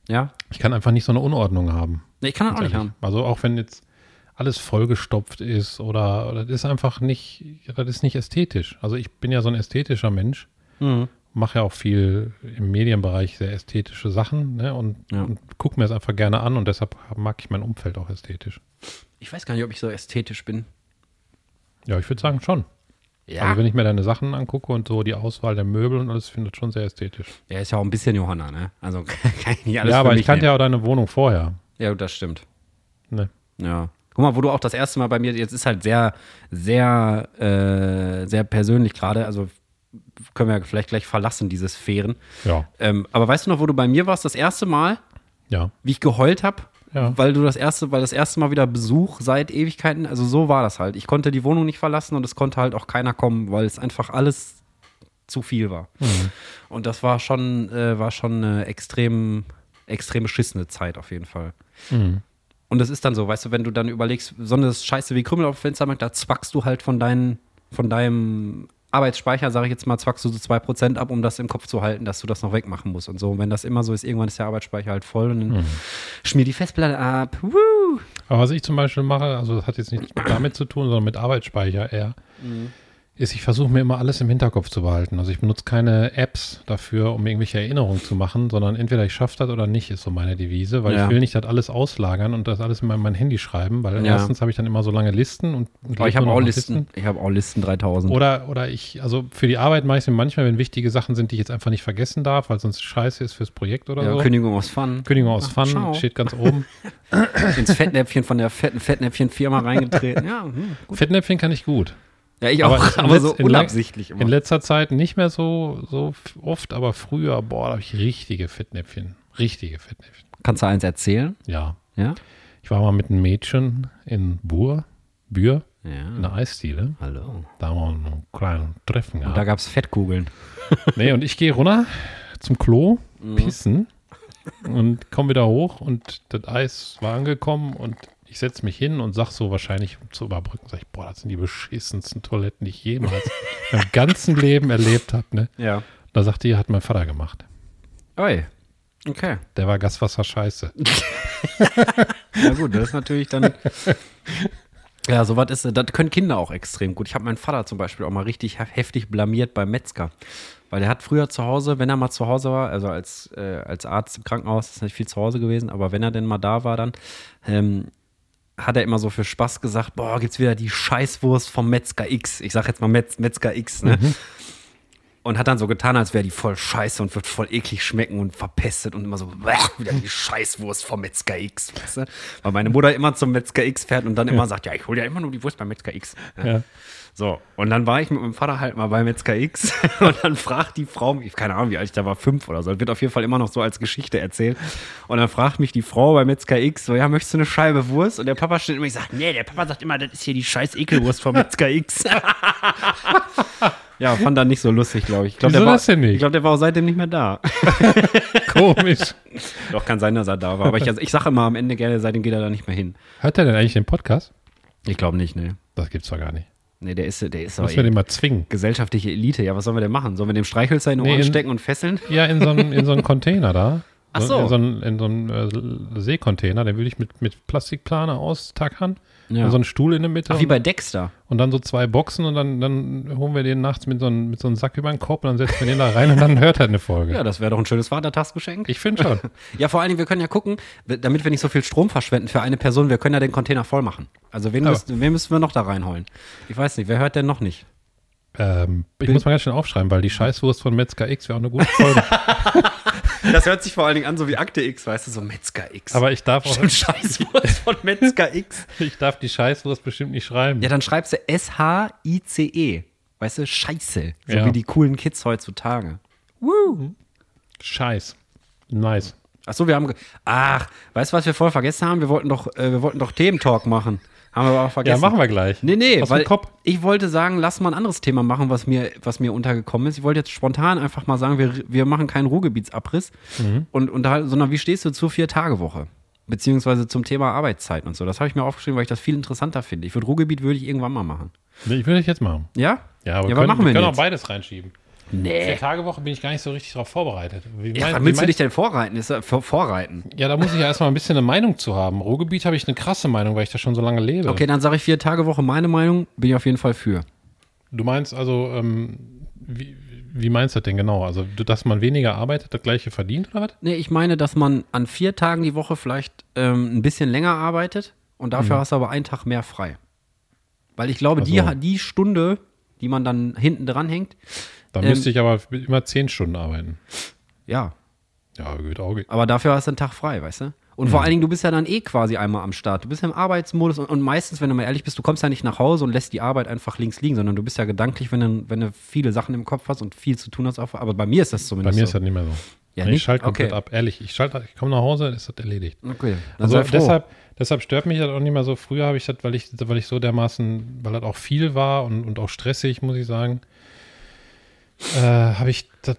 Ja? Ich kann einfach nicht so eine Unordnung haben. Nee, ich kann das auch nicht haben. Also auch wenn jetzt alles vollgestopft ist oder, oder das ist einfach nicht, das ist nicht ästhetisch. Also ich bin ja so ein ästhetischer Mensch, Mhm. mache ja auch viel im Medienbereich sehr ästhetische Sachen ne, und, Ja. und gucke mir das einfach gerne an und deshalb mag ich mein Umfeld auch ästhetisch. Ich weiß gar nicht, ob ich so ästhetisch bin. Ja, ich würde sagen schon. Also wenn ich mir deine Sachen angucke und so die Auswahl der Möbel und alles, finde ich schon sehr ästhetisch. Er ist ja auch ein bisschen Johanna, ne? Also kann ich nicht alles ja, aber ich kannte nehmen. ja auch deine Wohnung vorher. Ja, gut, das stimmt. Ne? Ja. Guck mal, wo du auch das erste Mal bei mir, jetzt ist halt sehr, sehr, äh, sehr persönlich gerade, also können wir vielleicht gleich verlassen, diese Sphären. Ja, Ähm, aber weißt du noch, wo du bei mir warst, das erste Mal, ja, wie ich geheult habe? Ja. Weil du das erste, weil das erste Mal wieder Besuch seit Ewigkeiten, also so war das halt. Ich konnte die Wohnung nicht verlassen und es konnte halt auch keiner kommen, weil es einfach alles zu viel war. Mhm. Und das war schon, äh, war schon eine extrem, extrem beschissene Zeit auf jeden Fall. Mhm. Und das ist dann so, weißt du, wenn du dann überlegst, so eine Scheiße wie Krümel auf dem Fensterbank, da zwackst du halt von, deinen, von deinem Arbeitsspeicher, sage ich jetzt mal, zwackst du so 2% ab, um das im Kopf zu halten, dass du das noch wegmachen musst und so. Und wenn das immer so ist, irgendwann ist der Arbeitsspeicher halt voll und dann Mhm. schmier die Festplatte ab. Woo! Aber was ich zum Beispiel mache, also das hat jetzt nichts damit zu tun, sondern mit Arbeitsspeicher eher, ist, ich versuche mir immer alles im Hinterkopf zu behalten. Also ich benutze keine Apps dafür, um irgendwelche Erinnerungen zu machen, sondern entweder ich schaffe das oder nicht, ist so meine Devise, weil Ja. ich will nicht das alles auslagern und das alles in mein, mein Handy schreiben, weil Ja. erstens habe ich dann immer so lange Listen und, Aber ich habe auch noch Listen. Ich habe auch Listen 3000. Oder, oder ich, also für die Arbeit mache ich es mir manchmal, wenn wichtige Sachen sind, die ich jetzt einfach nicht vergessen darf, weil sonst scheiße ist fürs Projekt oder ja, so. Kündigung aus Fun. Kündigung aus Ach, Fun ciao. steht ganz oben. Ins Fettnäpfchen von der fetten Fettnäpfchen-Firma reingetreten. Ja, hm. Fettnäpfchen kann ich gut. Ja ich Aber auch, in aber so in unabsichtlich In immer. letzter Zeit nicht mehr so, so oft, aber früher, boah, da habe ich richtige Fettnäpfchen. Richtige Fettnäpfchen. Kannst du eins erzählen? Ja. Ja? Ich war mal mit einem Mädchen in Bur, Bür, in Ja. der Eisdiele. Hallo. Da haben wir einen kleinen Treffen Und da gehabt. gab es Fettkugeln. Nee, und ich gehe runter zum Klo, Mhm. pissen und komme wieder hoch und das Eis war angekommen und ich setze mich hin und sag so wahrscheinlich, um zu überbrücken, sag ich, boah, das sind die beschissensten Toiletten, die ich jemals im ganzen Leben erlebt habe. Ne? Ja. Da sagte die, hat mein Vater gemacht. Oi. Okay. Der war Gaswasser scheiße. Ja gut, das ist natürlich dann. Ja, sowas ist, das können Kinder auch extrem gut. Ich habe meinen Vater zum Beispiel auch mal richtig hef- heftig blamiert beim Metzger. Weil der hat früher zu Hause, wenn er mal zu Hause war, also als, äh, als Arzt im Krankenhaus, ist nicht viel zu Hause gewesen, aber wenn er denn mal da war, dann ähm, hat er immer so für Spaß gesagt, boah, gibt's wieder die Scheißwurst vom Metzger X. Ich sag jetzt mal Metz, Metzger X, ne? Und hat dann so getan, als wäre die voll scheiße und wird voll eklig schmecken und verpestet und immer so, "Bäh, wieder die Scheißwurst vom Metzger X. Weißt du? Weil meine Mutter immer zum Metzger X fährt und dann immer sagt, ja, ich hole ja immer nur die Wurst beim Metzger X. Ja. Ja. So, und dann war ich mit meinem Vater halt mal bei Metzger X und dann fragt die Frau mich, keine Ahnung, wie alt ich da war, fünf oder so, das wird auf jeden Fall immer noch so als Geschichte erzählt. Und dann fragt mich die Frau bei Metzger X so, ja, möchtest du eine Scheibe Wurst? Und der Papa steht immer, ich sag, nee, der Papa sagt immer, das ist hier die scheiß Ekelwurst vom Metzger X. ja, fand er nicht so lustig, glaube ich. ich glaub, Wieso der war, das denn nicht? Ich glaube, der war auch seitdem nicht mehr da. Komisch. Doch, kann sein, dass er da war. Aber ich, ich sage immer am Ende gerne, seitdem geht er da nicht mehr hin. Hört er denn eigentlich den Podcast? Ich glaube nicht, ne. Das gibt's doch gar nicht. Nee, der ist, der ist Müssen wir den mal zwingen. gesellschaftliche Elite. Ja, was sollen wir denn machen? Sollen wir dem Streichhölzer in den Nee, Ohren in- stecken und fesseln? Ja, in so einen, in so einen Container da. Ach so. In so einem, in so äh, Seekontainer, den würde ich mit, mit Plastikplane austackern. Ja. Und so einen Stuhl in der Mitte. Ach, wie bei Dexter. und dann so zwei Boxen und dann, dann holen wir den nachts mit so, einem, mit so einem Sack über den Kopf und dann setzen wir den da rein und dann hört er eine Folge. Ja, das wäre doch ein schönes Vatertagsgeschenk. Ich finde schon. Ja, vor allen Dingen, wir können ja gucken, damit wir nicht so viel Strom verschwenden für eine Person, wir können ja den Container voll machen. Also wen, müssen, wen müssen wir noch da reinholen? Ich weiß nicht, wer hört denn noch nicht? Ähm, ich muss mal ganz schnell aufschreiben, weil die Scheißwurst von Metzger X wäre auch eine gute Folge. Das hört sich vor allen Dingen an, so wie Akte X, weißt du, so Metzger X. Aber ich darf auch, Stimmt, Scheißwurst von Metzger X. ich darf die Scheißwurst bestimmt nicht schreiben. Ja, dann schreibst du S-H-I-C-E. E. Weißt du, Scheiße. So Ja. wie die coolen Kids heutzutage. Scheiß. Nice. Ach so, wir haben. Ach, weißt du, was wir voll vergessen haben? Wir wollten doch, äh, wir wollten doch Thementalk machen. Haben wir aber auch Ja, vergessen. machen wir gleich. Nee, nee, Aus weil ich wollte sagen, lass mal ein anderes Thema machen, was mir, was mir untergekommen ist. Ich wollte jetzt spontan einfach mal sagen, wir, wir machen keinen Ruhrgebietsabriss, Mhm. und, und da, sondern wie stehst du zur Vier-Tage-Woche? Beziehungsweise zum Thema Arbeitszeiten und so. Das habe ich mir aufgeschrieben, weil ich das viel interessanter finde. Ich würde Ruhrgebiet würde ich irgendwann mal machen. Nee, Ich will das jetzt machen. Ja? Ja, aber ja, können, was machen wir wir können auch jetzt? beides reinschieben. Nee. Vier Tage Woche bin ich gar nicht so richtig darauf vorbereitet. Wie Ja, mein- willst du dich denn vorreiten? Ist, ja- vor, vorreiten? Ja, da muss ich ja erstmal ein bisschen eine Meinung zu haben. Ruhrgebiet habe ich eine krasse Meinung, weil ich da schon so lange lebe. Okay, dann sage ich Vier-Tage-Woche. Meine Meinung bin ich auf jeden Fall für. Du meinst also, ähm, wie, wie meinst du das denn genau? Also, dass man weniger arbeitet, das gleiche verdient oder was? Nee, ich meine, dass man an vier Tagen die Woche vielleicht ähm, ein bisschen länger arbeitet und dafür hast du aber einen Tag mehr frei. Weil ich glaube, Ach die, die Stunde, die man dann hinten dran hängt, Da Ähm, müsste ich aber immer zehn Stunden arbeiten. ja, Ja, gut, Auge. aber dafür hast du einen Tag frei, weißt du? Und vor allen Dingen, du bist ja dann eh quasi einmal am Start. Du bist ja im Arbeitsmodus und, und meistens, wenn du mal ehrlich bist, du kommst ja nicht nach Hause und lässt die Arbeit einfach links liegen, sondern du bist ja gedanklich, wenn du, wenn du viele Sachen im Kopf hast und viel zu tun hast. Aber bei mir ist das Bei zumindest mir so. ist das nicht mehr so. Ja, ich schalte komplett Okay. ab, ehrlich. Ich schalte, ich komme nach Hause, ist das erledigt. Okay, Also deshalb, deshalb stört mich das auch nicht mehr so. Früher habe ich das, weil ich, weil ich so dermaßen, weil das auch viel war und, und auch stressig, muss ich sagen, äh, habe ich das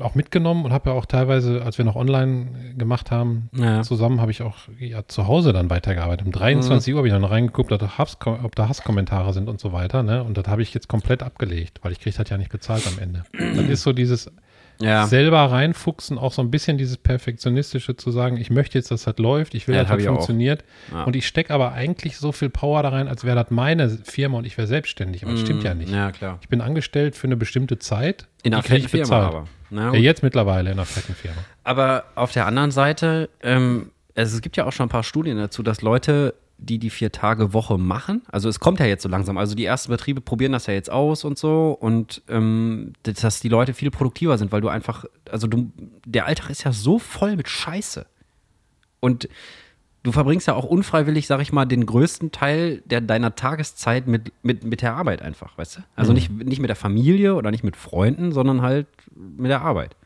auch mitgenommen und habe ja auch teilweise, als wir noch online gemacht haben, Ja. zusammen habe ich auch ja, zu Hause dann weitergearbeitet. Um 23 Uhr habe ich dann reingeguckt, ob da, Hass, ob da Hasskommentare sind und so weiter. Ne? Und das habe ich jetzt komplett abgelegt, weil ich kriege das ja nicht bezahlt am Ende. Das ist so dieses, ja. selber reinfuchsen, auch so ein bisschen dieses Perfektionistische zu sagen, ich möchte jetzt, dass das läuft, ich will, Ja, dass das funktioniert. Ja. Und ich stecke aber eigentlich so viel Power da rein, als wäre das meine Firma und ich wäre selbstständig. Aber das stimmt ja nicht. Mm, Ja, klar. Ich bin angestellt für eine bestimmte Zeit. In einer fetten ich Firma bezahlt. aber. Na Ja, gut. jetzt mittlerweile in einer fetten Firma. Aber auf der anderen Seite, ähm, also es gibt ja auch schon ein paar Studien dazu, dass Leute, die die Vier-Tage-Woche machen, also es kommt ja jetzt so langsam, also die ersten Betriebe probieren das ja jetzt aus und so und ähm, dass die Leute viel produktiver sind, weil du einfach, also du, der Alltag ist ja so voll mit Scheiße. Und du verbringst ja auch unfreiwillig, sag ich mal, den größten Teil der, deiner Tageszeit mit, mit, mit der Arbeit einfach, weißt du? Also nicht, nicht mit der Familie oder nicht mit Freunden, sondern halt mit der Arbeit.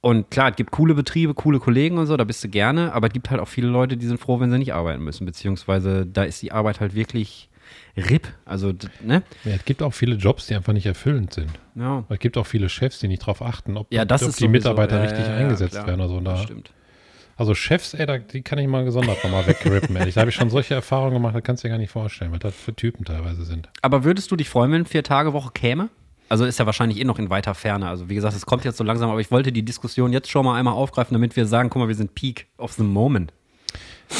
Und klar, es gibt coole Betriebe, coole Kollegen und so, da bist du gerne, aber es gibt halt auch viele Leute, die sind froh, wenn sie nicht arbeiten müssen, beziehungsweise da ist die Arbeit halt wirklich RIP. Also, ne? Ja, es gibt auch viele Jobs, die einfach nicht erfüllend sind. Ja. Es gibt auch viele Chefs, die nicht darauf achten, ob, Ja, ob die sowieso- Mitarbeiter richtig ja, eingesetzt klar. werden. Also, da, stimmt. also Chefs, ey, da, die kann ich mal gesondert nochmal wegrippen. ehrlich. Da habe ich schon solche Erfahrungen gemacht, das kannst du dir gar nicht vorstellen, was das für Typen teilweise sind. Aber würdest du dich freuen, wenn Vier-Tage-Woche käme? Also ist ja wahrscheinlich eh noch in weiter Ferne. Also wie gesagt, es kommt jetzt so langsam, aber ich wollte die Diskussion jetzt schon mal einmal aufgreifen, damit wir sagen, guck mal, wir sind Peak of the Moment.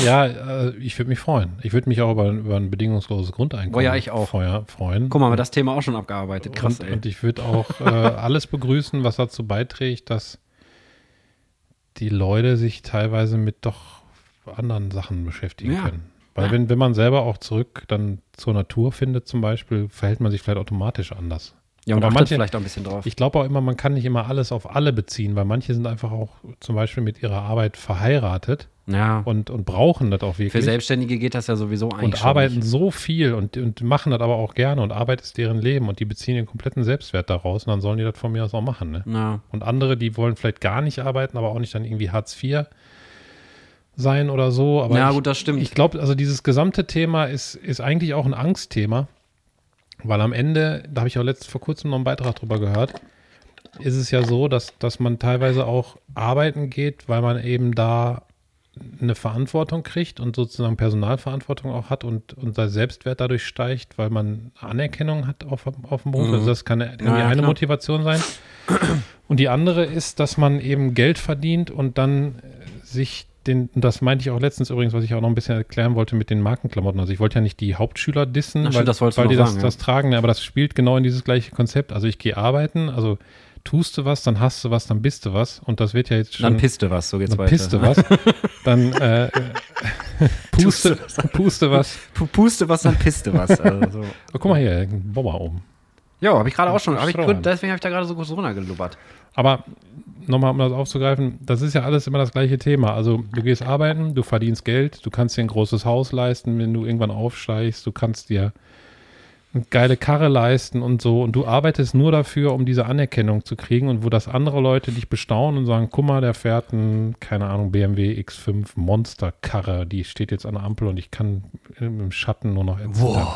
Ja, äh, ich würde mich freuen. Ich würde mich auch über, über ein bedingungsloses Grundeinkommen Oh ja, ich auch. Feuer, freuen. Guck mal, haben wir das Thema auch schon abgearbeitet. Krass, und, ey. und ich würde auch äh, alles begrüßen, was dazu beiträgt, dass die Leute sich teilweise mit doch anderen Sachen beschäftigen Ja. können. Weil wenn, wenn man selber auch zurück dann zur Natur findet zum Beispiel, verhält man sich vielleicht automatisch anders. Ja, und aber manche- vielleicht auch ein bisschen drauf. Ich glaube auch immer, man kann nicht immer alles auf alle beziehen, weil manche sind einfach auch zum Beispiel mit ihrer Arbeit verheiratet ja. und, und brauchen das auch Für wirklich. Selbstständige geht das ja sowieso eigentlich und arbeiten nicht. so viel und, und machen das aber auch gerne und Arbeit ist deren Leben und die beziehen den kompletten Selbstwert daraus und dann sollen die das von mir aus auch machen. Ne? Ja. Und andere, die wollen vielleicht gar nicht arbeiten, aber auch nicht dann irgendwie Hartz IV sein oder so. Aber Ja, ich, gut, das stimmt. Ich glaube, also dieses gesamte Thema ist, ist eigentlich auch ein Angstthema, weil am Ende, da habe ich auch letzt vor kurzem noch einen Beitrag drüber gehört, ist es ja so, dass, dass man teilweise auch arbeiten geht, weil man eben da eine Verantwortung kriegt und sozusagen Personalverantwortung auch hat und unser Selbstwert dadurch steigt, weil man Anerkennung hat auf, auf dem Beruf. Mhm. Also das kann, kann Ja, die eine klar. Motivation sein. Und die andere ist, dass man eben Geld verdient und dann sich den, das meinte ich auch letztens übrigens, was ich auch noch ein bisschen erklären wollte mit den Markenklamotten. Also ich wollte ja nicht die Hauptschüler dissen, Ach, weil, stimmt, das du weil die das, sagen, ja. das tragen, aber das spielt genau in dieses gleiche Konzept. Also ich gehe arbeiten, also tust du was, dann hast du was, dann bist du was. Und das wird ja jetzt schon. Dann pisste was, so geht's dann weiter. pisste was. Dann äh, puste, puste was. Pu- Puste was, dann pisste was. Also so. Oh, guck mal hier, ein Bomber oben. Ja, habe ich gerade auch schon. Hab ich, deswegen habe ich da gerade so kurz runtergelubbert. Aber nochmal, um das aufzugreifen, das ist ja alles immer das gleiche Thema. Also du gehst arbeiten, du verdienst Geld, du kannst dir ein großes Haus leisten, wenn du irgendwann aufsteigst, du kannst dir eine geile Karre leisten und so. Und du arbeitest nur dafür, um diese Anerkennung zu kriegen und wo das andere Leute dich bestaunen und sagen, guck mal, der fährt ein, keine Ahnung, BMW X5 Monsterkarre, die steht jetzt an der Ampel und ich kann im Schatten nur noch erzittern.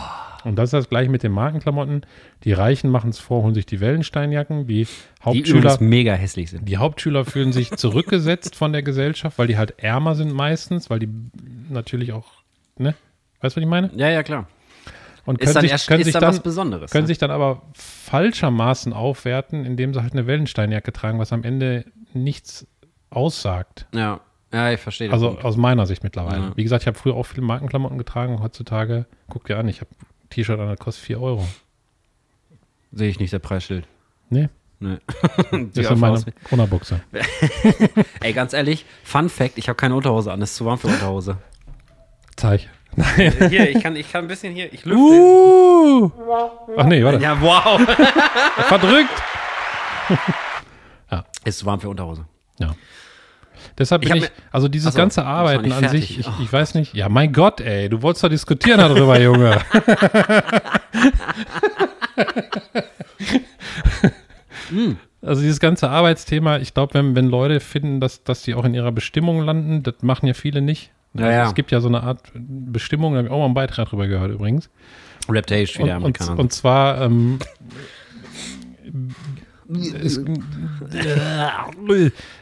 Und das ist das gleiche mit den Markenklamotten. Die Reichen machen es vor, holen sich die Wellensteinjacken, die Die Hauptschüler übrigens mega hässlich sind. die Hauptschüler fühlen sich zurückgesetzt von der Gesellschaft, weil die halt ärmer sind meistens, weil die natürlich auch, ne? Weißt du, was ich meine? Ja, ja, klar. Und können sich, erst, können sich dann dann, was Besonderes. können ne? sich dann aber falschermaßen aufwerten, indem sie halt eine Wellensteinjacke tragen, was am Ende nichts aussagt. ja. ja, ich verstehe. Also aus meiner Sicht mittlerweile. Ja. Wie gesagt, ich habe früher auch viele Markenklamotten getragen. Heutzutage, guck dir an, ich habe T-Shirt an, das kostet 4 Euro. sehe ich nicht, der Preisschild. Nee, Nee. das ist meine Unterbuchse. Ey, ganz ehrlich, Fun Fact, ich habe keine Unterhose an, es ist zu warm für Unterhose. Zeig. hier, ich kann, ich kann ein bisschen hier, ich lüfte. Uh! Ach nee, warte. Ja, wow. Verdrückt! ist zu warm für Unterhose. Ja. Deshalb Ich bin ich, mir- also dieses Achso, ganze Arbeiten an sich, ich, Oh ich weiß nicht, ja, mein Gott, ey, du wolltest doch diskutieren darüber, Junge. Hm. Also dieses ganze Arbeitsthema, ich glaube, wenn, wenn Leute finden, dass, dass die auch in ihrer Bestimmung landen, das machen ja viele nicht. Ja, also ja. Es gibt ja so eine Art Bestimmung, da habe ich auch mal einen Beitrag drüber gehört übrigens. Raptage, wie der Und, Amerikaner. und, und zwar, ähm, es,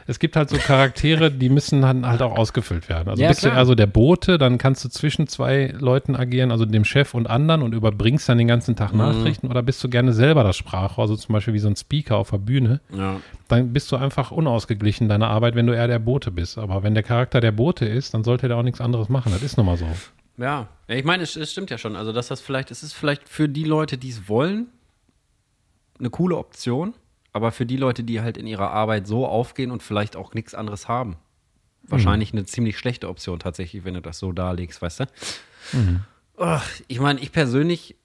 es gibt halt so Charaktere, die müssen dann halt auch ausgefüllt werden. Also Ja, bist du klar. also der Bote, dann kannst du zwischen zwei Leuten agieren, also dem Chef und anderen und überbringst dann den ganzen Mhm. Tag Nachrichten oder bist du gerne selber das Sprachrohr, also zum Beispiel wie so ein Speaker auf der Bühne, ja. dann bist du einfach unausgeglichen in deiner Arbeit, wenn du eher der Bote bist. Aber wenn der Charakter der Bote ist, dann sollte der auch nichts anderes machen. Das ist nun mal so. Ja, Ja, ich meine, es, es stimmt ja schon. Also, dass das vielleicht, es ist vielleicht für die Leute, die es wollen, eine coole Option, aber für die Leute, die halt in ihrer Arbeit so aufgehen und vielleicht auch nichts anderes haben, wahrscheinlich eine ziemlich schlechte Option tatsächlich, wenn du das so darlegst, weißt du? Ach, ich meine, ich persönlich,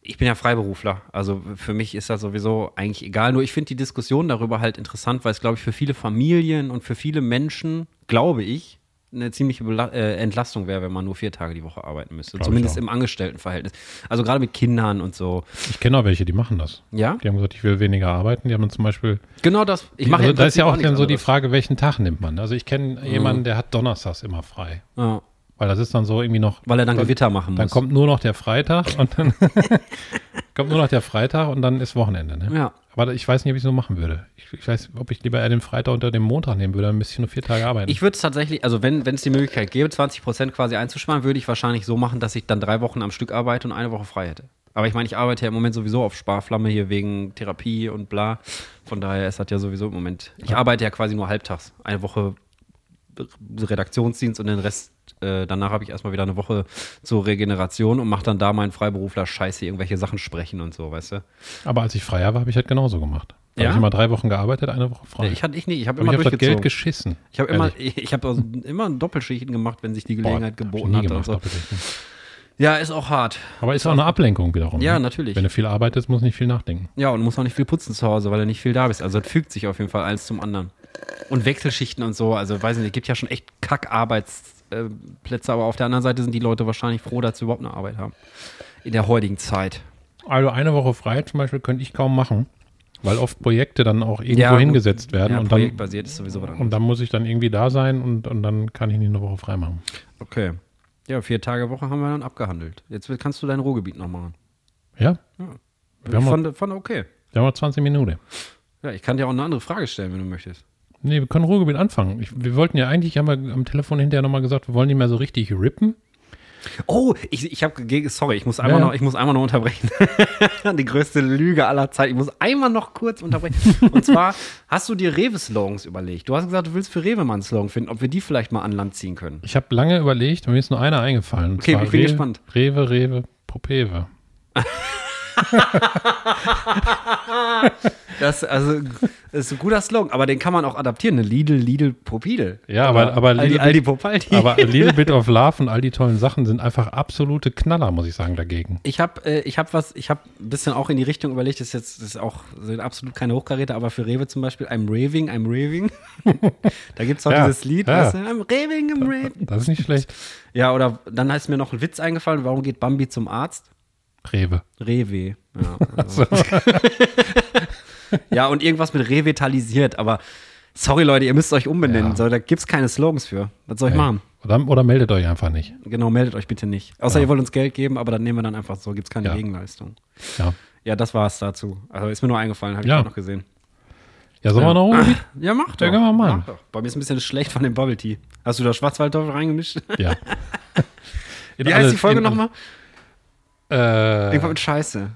ich bin ja Freiberufler, also für mich ist das sowieso eigentlich egal. Nur ich finde die Diskussion darüber halt interessant, weil es, glaube ich, für viele Familien und für viele Menschen, glaube ich, eine ziemliche Bela äh, Entlastung wäre, wenn man nur vier Tage die Woche arbeiten müsste. Glaub Zumindest auch. im Angestelltenverhältnis. Also gerade mit Kindern und so. Ich kenne auch welche, die machen das. Ja, Die haben gesagt, ich will weniger arbeiten. Die haben dann zum Beispiel genau das. Ich mache also, da ist ja Prinzip auch dann so die. Frage, welchen Tag nimmt man. Also ich kenne jemanden, der hat donnerstags immer frei. Ja, Weil das ist dann so irgendwie noch. weil er dann dann, Gewitter machen dann muss. kommt nur noch der Freitag und dann kommt nur noch der Freitag und dann ist Wochenende. Ne? ja. Aber ich weiß nicht, ob ich so machen würde. Ich, ich weiß, ob ich lieber eher den Freitag unter dem Montag nehmen würde, dann müsste ich nur vier Tage arbeiten. Ich würde es tatsächlich, also wenn es die Möglichkeit gäbe, 20% quasi einzusparen, würde ich wahrscheinlich so machen, dass ich dann drei Wochen am Stück arbeite und eine Woche frei hätte. Aber ich meine, ich arbeite ja im Moment sowieso auf Sparflamme hier wegen Therapie und bla. Von daher ist das ja sowieso im Moment. Ich arbeite ja quasi nur halbtags. Eine Woche Redaktionsdienst und den Rest, äh, danach habe ich erstmal wieder eine Woche zur Regeneration und mache dann da meinen Freiberufler Scheiße, irgendwelche Sachen sprechen und so, weißt du? Aber als ich frei war, habe ich halt genauso gemacht. Da Ja? habe ich immer drei Wochen gearbeitet, eine Woche frei. Ich hatte ich nicht, ich habe immer ich habe das durchgezogen. Geld geschissen. ich habe immer, ich habe also immer Doppelschichten gemacht, wenn sich die Boah, Gelegenheit hab ich geboten hat. Gemacht, so. Ja, ist auch hart. Aber ist auch eine Ablenkung wiederum. Ja, ne? natürlich. Wenn du viel arbeitest, musst du nicht viel nachdenken. Ja, und musst auch nicht viel putzen zu Hause, weil du nicht viel da bist. Also das fügt sich auf jeden Fall eins zum anderen. Und Wechselschichten und so, also weiß nicht, gibt ja schon echt Kack-Arbeitsplätze, aber auf der anderen Seite sind die Leute wahrscheinlich froh, dass sie überhaupt eine Arbeit haben. In der heutigen Zeit. Also eine Woche frei zum Beispiel könnte ich kaum machen, weil oft Projekte dann auch irgendwo Ja, hingesetzt werden Ja, und, dann, projektbasiert ist sowieso was und dann muss ich dann irgendwie da sein und, und dann kann ich nicht eine Woche frei machen. Okay. Ja, vier Tage Woche haben wir dann abgehandelt. Jetzt kannst du dein Ruhrgebiet noch machen. Ja? Ja. Wir haben Von, von okay. Wir haben noch 20 Minuten. Ja, ich kann dir auch eine andere Frage stellen, wenn du möchtest. Nee, wir können Ruhrgebiet anfangen. Ich, wir wollten ja eigentlich, haben wir am Telefon hinterher nochmal gesagt, wir wollen nicht mehr so richtig rippen. Oh, ich, ich habe, sorry, ich muss einmal Ja. noch, ich muss einmal noch unterbrechen. Die größte Lüge aller Zeiten. Ich muss einmal noch kurz unterbrechen. Und zwar hast du dir Rewe-Slogans überlegt. Du hast gesagt, du willst für Rewe mal einen Slogan finden, ob wir die vielleicht mal an Land ziehen können. Ich habe lange überlegt, mir ist nur einer eingefallen. Und Okay, ich bin Rewe, gespannt. Rewe, Rewe, Propewe. Das, also, das ist ein guter Slogan, aber den kann man auch adaptieren. Eine Lidl, Lidl, Popidel. Ja, aber- aber Aldi, Lidl- Aldi, Popaldi. Aber little bit of love und all die tollen Sachen sind einfach absolute Knaller, muss ich sagen, dagegen. Ich habe äh, ich hab was, ich habe ein bisschen auch in die Richtung überlegt, das ist jetzt das ist auch sind absolut keine Hochkaräter, aber für Rewe zum Beispiel, I'm raving, I'm raving. da gibt es auch Ja, dieses Lied, ja. weißt du, I'm raving, I'm raving. Das ist nicht schlecht. Ja, oder dann ist mir noch ein Witz eingefallen, warum geht Bambi zum Arzt? Rewe. Rewe. Ja, also. ja, und irgendwas mit revitalisiert, aber sorry Leute, ihr müsst euch umbenennen. Ja. So, da gibt es keine Slogans für. Was soll ich machen? Oder, oder meldet euch einfach nicht. Genau, meldet euch bitte nicht. Außer ihr wollt uns Geld geben, aber dann nehmen wir dann einfach so, gibt es keine Ja. Gegenleistung. Ja. Ja, das war es dazu. Also ist mir nur eingefallen, habe Ja. ich auch noch gesehen. Ja, sollen wir noch Ruhrgebiet? Ja, mach doch. Ja, können wir machen. Bei mir ist ein bisschen schlecht von dem Bubble Tea. Hast du da Schwarzwaldteufel reingemischt? Ja. Wie heißt die Folge nochmal? Äh, Irgendwann mit Scheiße.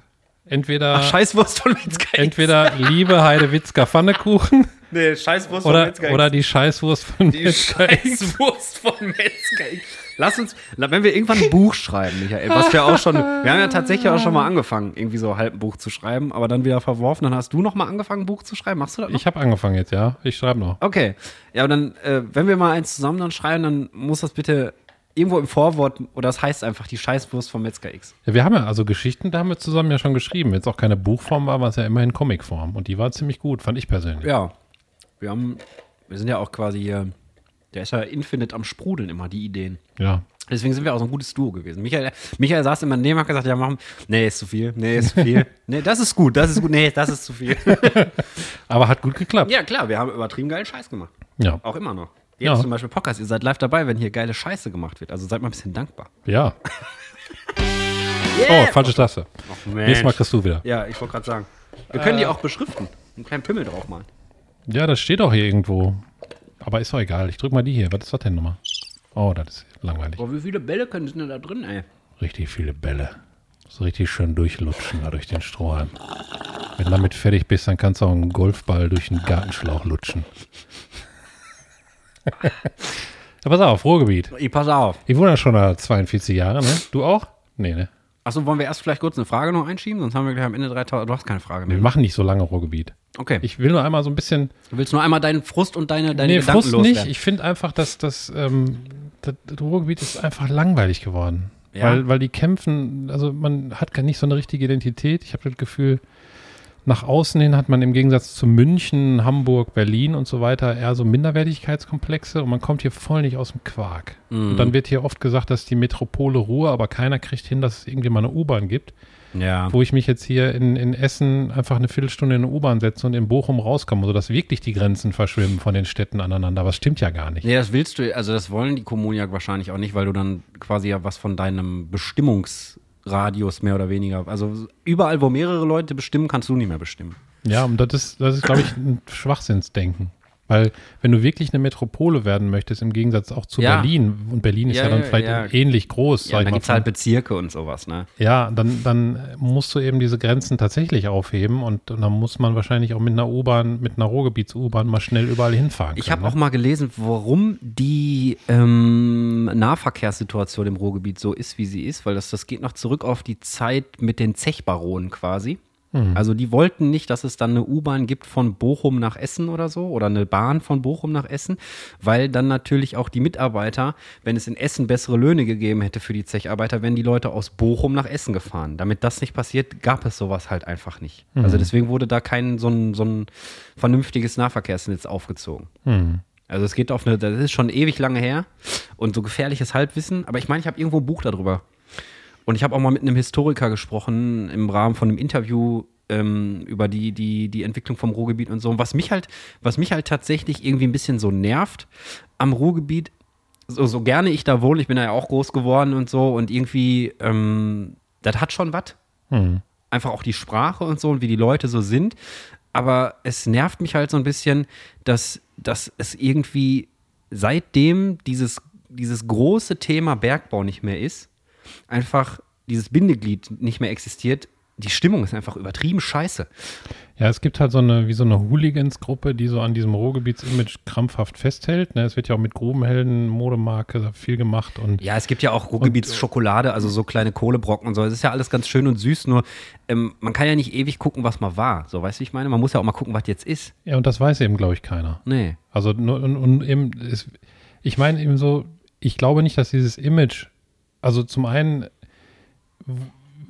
entweder, Ach, Scheißwurst von Metzger. entweder Liebe Heidewitzka Pfannekuchen Nee, Scheißwurst oder, oder die Scheißwurst von Die Metzger. Scheißwurst von Metzger. Lass uns, wenn wir irgendwann ein Buch schreiben, Michael, was wir auch schon, wir haben ja tatsächlich auch schon mal angefangen, irgendwie so halb ein Buch zu schreiben, aber dann wieder verworfen. Dann hast du noch mal angefangen, ein Buch zu schreiben. Machst du das noch? Ich habe angefangen jetzt, ja. Ich schreibe noch. Okay. Ja, aber dann, äh, wenn wir mal eins zusammen dann schreiben, dann muss das bitte irgendwo im Vorwort, oder das heißt einfach die Scheißwurst von Metzger X. Ja, wir haben ja also Geschichten, da haben wir zusammen ja schon geschrieben. Jetzt auch keine Buchform war, war es ja immerhin Comicform. Und die war ziemlich gut, fand ich persönlich. Ja. Wir haben, wir sind ja auch quasi hier, der ist ja infinite am Sprudeln immer, die Ideen. Ja. Deswegen sind wir auch so ein gutes Duo gewesen. Michael, Michael saß immer neben und hat gesagt, ja, machen, nee, ist zu viel, nee, ist zu viel. nee, das ist gut, das ist gut, nee, das ist zu viel. Aber hat gut geklappt. ja, klar, wir haben übertrieben geilen Scheiß gemacht. Ja. Auch immer noch. Ja. Jetzt zum Beispiel Podcast, ihr seid live dabei, wenn hier geile Scheiße gemacht wird. Also seid mal ein bisschen dankbar. Ja. Oh, falsche Taste. Nächstes Mal kriegst du wieder. Ja, ich wollte gerade sagen. Wir können Äh. die auch beschriften. Einen kleinen Pimmel drauf malen. Ja, das steht auch hier irgendwo. Aber ist doch egal. Ich drück mal die hier. Was ist das denn nochmal? Oh, das ist langweilig. Boah, wie viele Bälle können denn da drin, ey? Richtig viele Bälle. So richtig schön durchlutschen da durch den Strohhalm. Wenn du damit fertig bist, dann kannst du auch einen Golfball durch den Gartenschlauch lutschen. ja, pass auf, Ruhrgebiet. Ich pass auf. Ich wohne ja schon da 42 Jahre, ne? Du auch? Nee, ne? Achso, wollen wir erst vielleicht kurz eine Frage noch einschieben? Sonst haben wir gleich am Ende 3000. Du hast keine Frage Wir mehr. machen nicht so lange Ruhrgebiet. Okay. Ich will nur einmal so ein bisschen. du willst nur einmal deinen Frust und deine, deine nee, Gedanken Frust loswerden. nicht. Ich finde einfach, dass das, ähm, das, das Ruhrgebiet ist einfach langweilig geworden. Ja. Weil, weil die kämpfen, also man hat gar nicht so eine richtige Identität. Ich habe das Gefühl, nach außen hin hat man im Gegensatz zu München, Hamburg, Berlin und so weiter eher so Minderwertigkeitskomplexe und man kommt hier voll nicht aus dem Quark. Mhm. Und dann wird hier oft gesagt, dass die Metropole Ruhe, aber keiner kriegt hin, dass es irgendwie mal eine U-Bahn gibt. Ja. wo ich mich jetzt hier in, in Essen einfach eine Viertelstunde in eine U-Bahn setze und in Bochum rauskomme, sodass wirklich die Grenzen verschwimmen von den Städten aneinander. Was stimmt ja gar nicht. Nee, das willst du, also das wollen die Kommunen ja wahrscheinlich auch nicht, weil du dann quasi ja was von deinem Bestimmungsradius mehr oder weniger, also überall, wo mehrere Leute bestimmen, kannst du nicht mehr bestimmen. Ja, und das ist, das ist glaube ich, ein Schwachsinnsdenken. Weil, wenn du wirklich eine Metropole werden möchtest, im Gegensatz auch zu Ja. Berlin, und Berlin ist ja, Ja, dann vielleicht ja. ähnlich groß, Ja, sag ich dann mal. gibt es halt Bezirke und sowas, ne? Ja, dann, dann musst du eben diese Grenzen tatsächlich aufheben und, und dann muss man wahrscheinlich auch mit einer U-Bahn, mit einer Ruhrgebiets-U-Bahn mal schnell überall hinfahren. Ich habe auch ne? mal gelesen, warum die ähm, Nahverkehrssituation im Ruhrgebiet so ist, wie sie ist, weil das, das geht noch zurück auf die Zeit mit den Zechbaronen quasi. Also die wollten nicht, dass es dann eine U-Bahn gibt von Bochum nach Essen oder so oder eine Bahn von Bochum nach Essen, weil dann natürlich auch die Mitarbeiter, wenn es in Essen bessere Löhne gegeben hätte für die Zecharbeiter, wären die Leute aus Bochum nach Essen gefahren. Damit das nicht passiert, gab es sowas halt einfach nicht. Also deswegen wurde da kein so ein, so ein vernünftiges Nahverkehrsnetz aufgezogen. Hm. Also es geht auf eine, das ist schon ewig lange her und so gefährliches Halbwissen, aber ich meine, ich habe irgendwo ein Buch darüber. Und ich habe auch mal mit einem Historiker gesprochen im Rahmen von einem Interview ähm, über die, die, die Entwicklung vom Ruhrgebiet und so. Und was mich halt, was mich halt tatsächlich irgendwie ein bisschen so nervt am Ruhrgebiet, so, so gerne ich da wohne, ich bin da ja auch groß geworden und so, und irgendwie, ähm, das hat schon was Hm. einfach auch die Sprache und so und wie die Leute so sind. Aber es nervt mich halt so ein bisschen, dass dass es irgendwie seitdem dieses, dieses große Thema Bergbau nicht mehr ist, einfach dieses Bindeglied nicht mehr existiert, die Stimmung ist einfach übertrieben scheiße. Ja, es gibt halt so eine, wie so eine Hooligans-Gruppe, die so an diesem Ruhrgebiets-Image krampfhaft festhält. Ne? Es wird ja auch mit Grubenhelden, Modemarke viel gemacht und Ja, es gibt ja auch Ruhrgebietsschokolade, also so kleine Kohlebrocken und so. Es ist ja alles ganz schön und süß, nur ähm, man kann ja nicht ewig gucken, was mal war. So, weißt du, ich meine? Man muss ja auch mal gucken, was jetzt ist. ja, und das weiß eben, glaube ich, keiner. Nee. Also nur, und, und eben, es, ich meine eben so, ich glaube nicht, dass dieses Image, also zum einen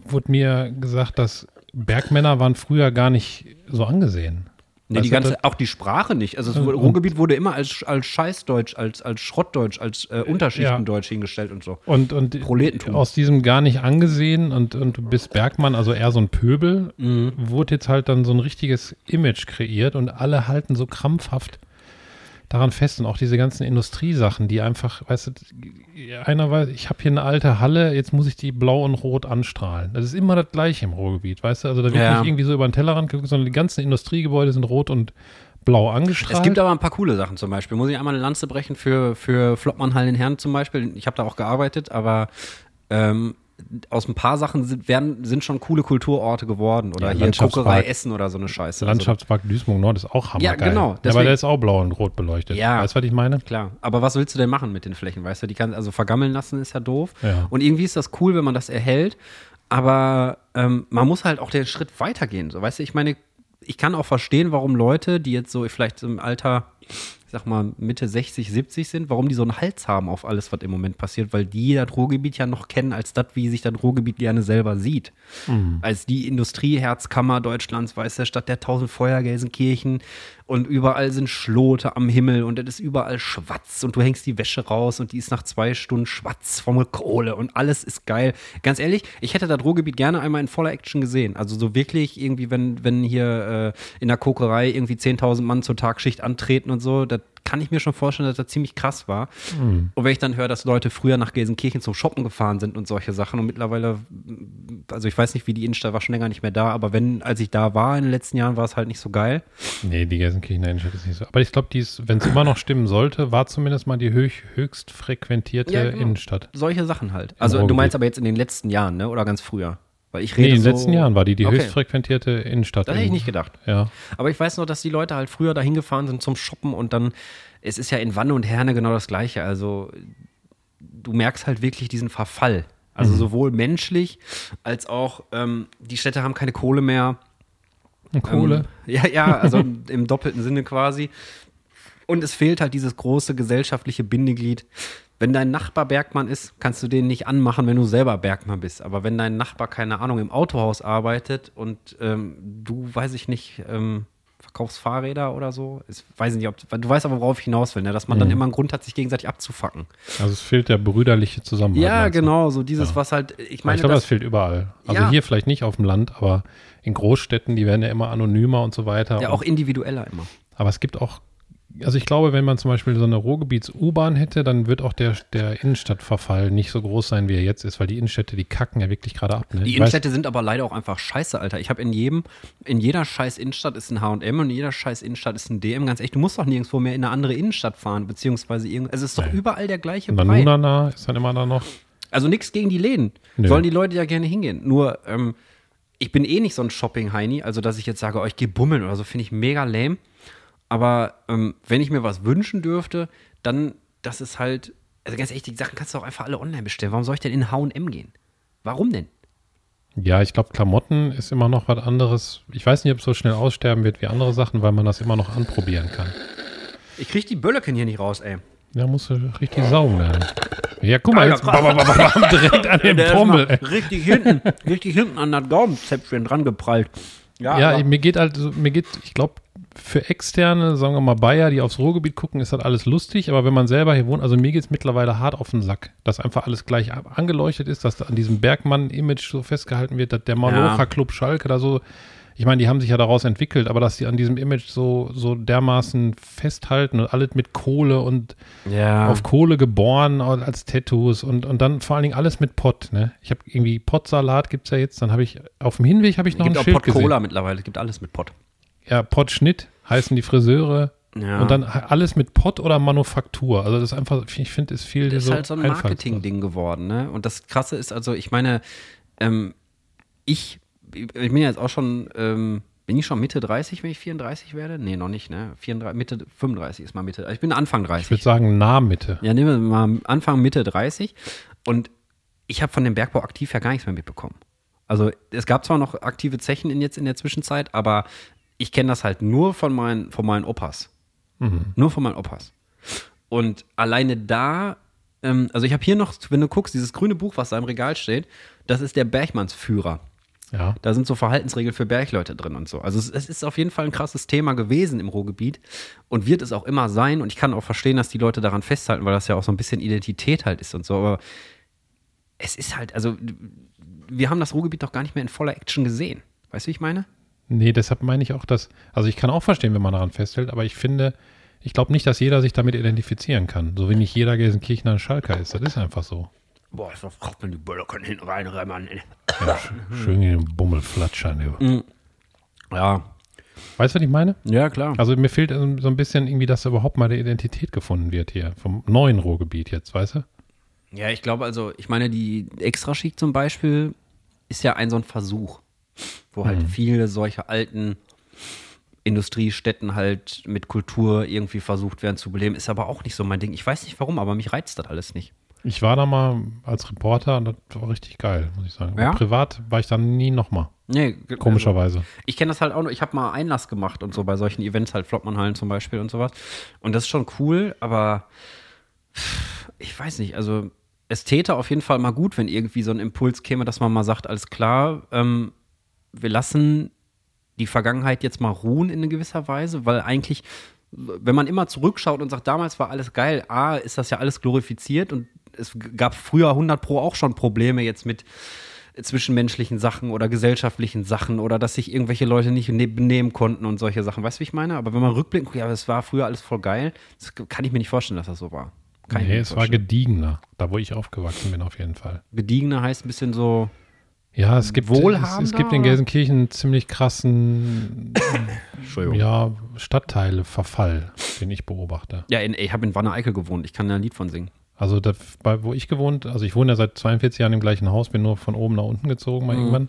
wurde mir gesagt, dass Bergmänner waren früher gar nicht so angesehen. Nee, die ganze, auch die Sprache nicht. Also das Und- Ruhrgebiet wurde immer als, als Scheißdeutsch, als, als Schrottdeutsch, als äh, Unterschichtendeutsch hingestellt und so. Und, und Proletentum. aus diesem gar nicht angesehen und, und du bist Bergmann, also eher so ein Pöbel, Mhm. wurde jetzt halt dann so ein richtiges Image kreiert und alle halten so krampfhaft daran fest und auch diese ganzen Industriesachen, die einfach, weißt du, einer weiß, ich habe hier eine alte Halle, jetzt muss ich die blau und rot anstrahlen. Das ist immer das gleiche im Ruhrgebiet, weißt du, also da wird Ja. nicht irgendwie so über den Tellerrand geguckt, sondern die ganzen Industriegebäude sind rot und blau angestrahlt. Es gibt aber ein paar coole Sachen zum Beispiel. Muss ich einmal eine Lanze brechen für, für Flottmann-Hallen in Herren zum Beispiel. Ich habe da auch gearbeitet, aber ähm, aus ein paar Sachen sind, werden, sind schon coole Kulturorte geworden. Oder Ja, hier. Kokerei Essen oder so eine Scheiße. Der Landschaftspark Duisburg Nord ist auch hammergeil. Ja, genau, Ja, aber deswegen- der ist auch blau und rot beleuchtet. Ja. Weißt du, was ich meine? Also, klar. Aber was willst du denn machen mit den Flächen? Weißt du, die kann also vergammeln lassen ist ja doof. Ja. Und irgendwie ist das cool, wenn man das erhält. Aber ähm, man muss halt auch den Schritt weitergehen. So, weißt du, ich meine, ich kann auch verstehen, warum Leute, die jetzt so vielleicht im Alter, ich sag mal, Mitte 60, 70 sind, warum die so einen Hals haben auf alles, was im Moment passiert, weil die das Ruhrgebiet ja noch kennen als das, wie sich das Ruhrgebiet gerne selber sieht. Als die Industrieherzkammer Deutschlands, weißt du, Stadt der tausend Feuer, Gelsenkirchen und überall sind Schlote am Himmel und es ist überall schwarz und du hängst die Wäsche raus und die ist nach zwei Stunden schwarz vom Kohle und alles ist geil. Ganz ehrlich, ich hätte das Ruhrgebiet gerne einmal in voller Action gesehen. Also so wirklich irgendwie, wenn, wenn hier äh, in der Kokerei irgendwie 10.000 Mann zur Tagschicht antreten und so, das kann ich mir schon vorstellen, dass das ziemlich krass war. Und wenn ich dann höre, dass Leute früher nach Gelsenkirchen zum Shoppen gefahren sind und solche Sachen und mittlerweile, also ich weiß nicht, wie die Innenstadt war schon länger nicht mehr da, aber wenn, als ich da war in den letzten Jahren, war es halt nicht so geil. Nee, die Gelsenkirchener Innenstadt ist nicht so. Aber ich glaube, wenn es immer noch stimmen sollte, war zumindest mal die höch, höchst frequentierte Ja, genau. Innenstadt. Solche Sachen halt. Also du meinst aber jetzt in den letzten Jahren, ne? Oder ganz früher? Weil ich Nee, rede in den so, letzten Jahren war die die Okay. höchst frequentierte Innenstadt. Das hätte ich nicht gedacht. Ja. Aber ich weiß noch, dass die Leute halt früher dahin gefahren sind zum Shoppen und dann, es ist ja in Wanne und Herne genau das Gleiche. Also du merkst halt wirklich diesen Verfall. Also sowohl menschlich als auch ähm, die Städte haben keine Kohle mehr. Und Kohle. Ähm, ja, ja, also im doppelten Sinne quasi. Und es fehlt halt dieses große gesellschaftliche Bindeglied. Wenn dein Nachbar Bergmann ist, kannst du den nicht anmachen, wenn du selber Bergmann bist. Aber wenn dein Nachbar, keine Ahnung, im Autohaus arbeitet und ähm, du, weiß ich nicht, ähm, verkaufst Fahrräder oder so, ich weiß nicht, ob, du weißt aber, worauf ich hinaus will, ne? dass man dann immer einen Grund hat, sich gegenseitig abzufacken. also es fehlt der brüderliche Zusammenhalt. ja, genau, so dieses, Ja. was halt, ich Ich meine, glaube, das das, fehlt überall. Also Ja. hier vielleicht nicht auf dem Land, aber in Großstädten, die werden ja immer anonymer und so weiter. ja auch individueller immer. Aber es gibt auch, also ich glaube, wenn man zum Beispiel so eine Ruhrgebiets-U-Bahn hätte, dann wird auch der, der Innenstadtverfall nicht so groß sein, wie er jetzt ist, weil die Innenstädte, die kacken ja wirklich gerade ab. Ne? Die Innenstädte sind aber leider auch einfach scheiße, Alter. Ich habe in jedem, in jeder scheiß Innenstadt ist ein H&M und in jeder scheiß Innenstadt ist ein DM. Ganz echt, du musst doch nirgendwo mehr in eine andere Innenstadt fahren, beziehungsweise irgend, es ist doch überall der gleiche Und dann Brei. Nunana ist dann immer da noch. Also nichts gegen die Läden. Nö. Sollen die Leute ja gerne hingehen. Nur, ähm, ich bin eh nicht so ein Shopping-Heini, also dass ich jetzt sage, oh, ich gehe bummeln oder so, finde ich mega lame. Aber ähm, wenn ich mir was wünschen dürfte, dann, das ist halt, also ganz ehrlich, die Sachen kannst du auch einfach alle online bestellen. Warum soll ich denn in H&M gehen? Warum denn? Ja, ich glaube, Klamotten ist immer noch was anderes. Ich weiß nicht, ob es so schnell aussterben wird wie andere Sachen, weil man das immer noch anprobieren kann. Ich krieg die Bölleken hier nicht raus, ey. Ja, musst du richtig saugen lernen. Ja, guck mal, jetzt bam, bam, bam, bam, direkt an den ey. Richtig hinten, richtig hinten an das Gaumenzäpfchen dran geprallt. Ja, Ja, mir geht halt, mir geht, ich glaube, für Externe, sagen wir mal Bayer, die aufs Ruhrgebiet gucken, ist das alles lustig, aber wenn man selber hier wohnt, also mir geht es mittlerweile hart auf den Sack, dass einfach alles gleich angeleuchtet ist, dass da an diesem Bergmann-Image so festgehalten wird, dass der Malocha-Club Schalke da so, ich meine, die haben sich ja daraus entwickelt, aber dass die an diesem Image so, so dermaßen festhalten und alles mit Kohle und ja. auf Kohle geboren als Tattoos und, und dann vor allen Dingen alles mit Pott, ne? Ich habe irgendwie Pottsalat gibt's ja jetzt, dann habe ich, auf dem Hinweg habe ich es noch gibt ein auch Schild Pot gesehen. Cola mittlerweile, es gibt alles mit Pot. Ja, Pottschnitt heißen die Friseure. Ja. Und dann alles mit Pott oder Manufaktur. Also das ist einfach, ich finde, ist viel Das ist so halt so ein. Marketing-Ding geworden, ne? Und das Krasse ist also, ich meine, ähm, ich, ich bin ja jetzt auch schon, ähm, bin ich schon Mitte 30, wenn ich 34 werde? Nee, noch nicht, ne? 34, Mitte, 35 ist mal Mitte. Also Ich bin Anfang Ich würde 30. sagen, Nahmitte. Ja, nehmen wir mal Anfang, Mitte 30. Und ich habe von dem Bergbau aktiv ja gar nichts mehr mitbekommen. Also es gab zwar noch aktive Zechen in, jetzt in der Zwischenzeit, aber ich kenne das halt nur von meinen, von meinen Opas. Nur von meinen Opas. Und alleine da, ähm, also ich habe hier noch, wenn du guckst, dieses grüne Buch, was da im Regal steht, das ist der Bergmannsführer. Ja. Da sind so Verhaltensregeln für Bergleute drin und so. Also es, es ist auf jeden Fall ein krasses Thema gewesen im Ruhrgebiet und wird es auch immer sein. Und ich kann auch verstehen, dass die Leute daran festhalten, weil das ja auch so ein bisschen Identität halt ist und so. Aber es ist halt, also wir haben das Ruhrgebiet doch gar nicht mehr in voller Action gesehen. Weißt du, wie ich meine? Nee, deshalb meine ich auch, dass, also ich kann auch verstehen, wenn man daran festhält, aber ich finde, ich glaube nicht, dass jeder sich damit identifizieren kann. So wie nicht jeder Gelsenkirchener ein Schalker ist. Das ist einfach so. Boah, ist doch fragt man die Böller können hinten reinrennen. Ja, sch- schön in den Bummel flatschern. Du. Ja, Weißt du, was ich meine? ja, klar. Also mir fehlt so so ein bisschen irgendwie, dass da überhaupt mal eine Identität gefunden wird hier. Vom neuen Ruhrgebiet jetzt, weißt du? Ja, ich glaube also, ich meine, die Extraschicht zum Beispiel ist ja ein so ein Versuch, wo halt viele solche alten Industriestätten halt mit Kultur irgendwie versucht werden zu beleben. Ist aber auch nicht so mein Ding. Ich weiß nicht warum, aber mich reizt das alles nicht. Ich war da mal als Reporter und das war richtig geil, muss ich sagen. Ja? privat war ich dann nie nochmal. Nee, ge- Also, Komischerweise. ich kenne das halt auch noch. Ich habe mal Einlass gemacht und so bei solchen Events, halt Flottmannhallen zum Beispiel und sowas. Und das ist schon cool, aber ich weiß nicht. Also, es täte auf jeden Fall mal gut, wenn irgendwie so ein Impuls käme, dass man mal sagt: Alles klar, ähm, wir lassen die Vergangenheit jetzt mal ruhen in gewisser Weise, weil eigentlich, wenn man immer zurückschaut und sagt, damals war alles geil, A, ist das ja alles glorifiziert und es gab früher 100 Pro auch schon Probleme jetzt mit zwischenmenschlichen Sachen oder gesellschaftlichen Sachen oder dass sich irgendwelche Leute nicht ne- benehmen konnten und solche Sachen. Weißt du, wie ich meine? Aber wenn man rückblickt, ja, das war früher alles voll geil, das kann ich mir nicht vorstellen, dass das so war. Kann Nee, es war gediegener, da wo ich aufgewachsen bin auf jeden Fall. gediegener heißt ein bisschen so, Ja, es gibt, es, es gibt in? Gelsenkirchen einen ziemlich krassen ja, Stadtteile-Verfall, den ich beobachte. Ja, in, ich habe in Wanne-Eickel gewohnt, ich kann da ein Lied von singen. Also da, bei, wo ich gewohnt, also ich wohne ja seit 42 Jahren im gleichen Haus, bin nur von oben nach unten gezogen mal Mhm. irgendwann.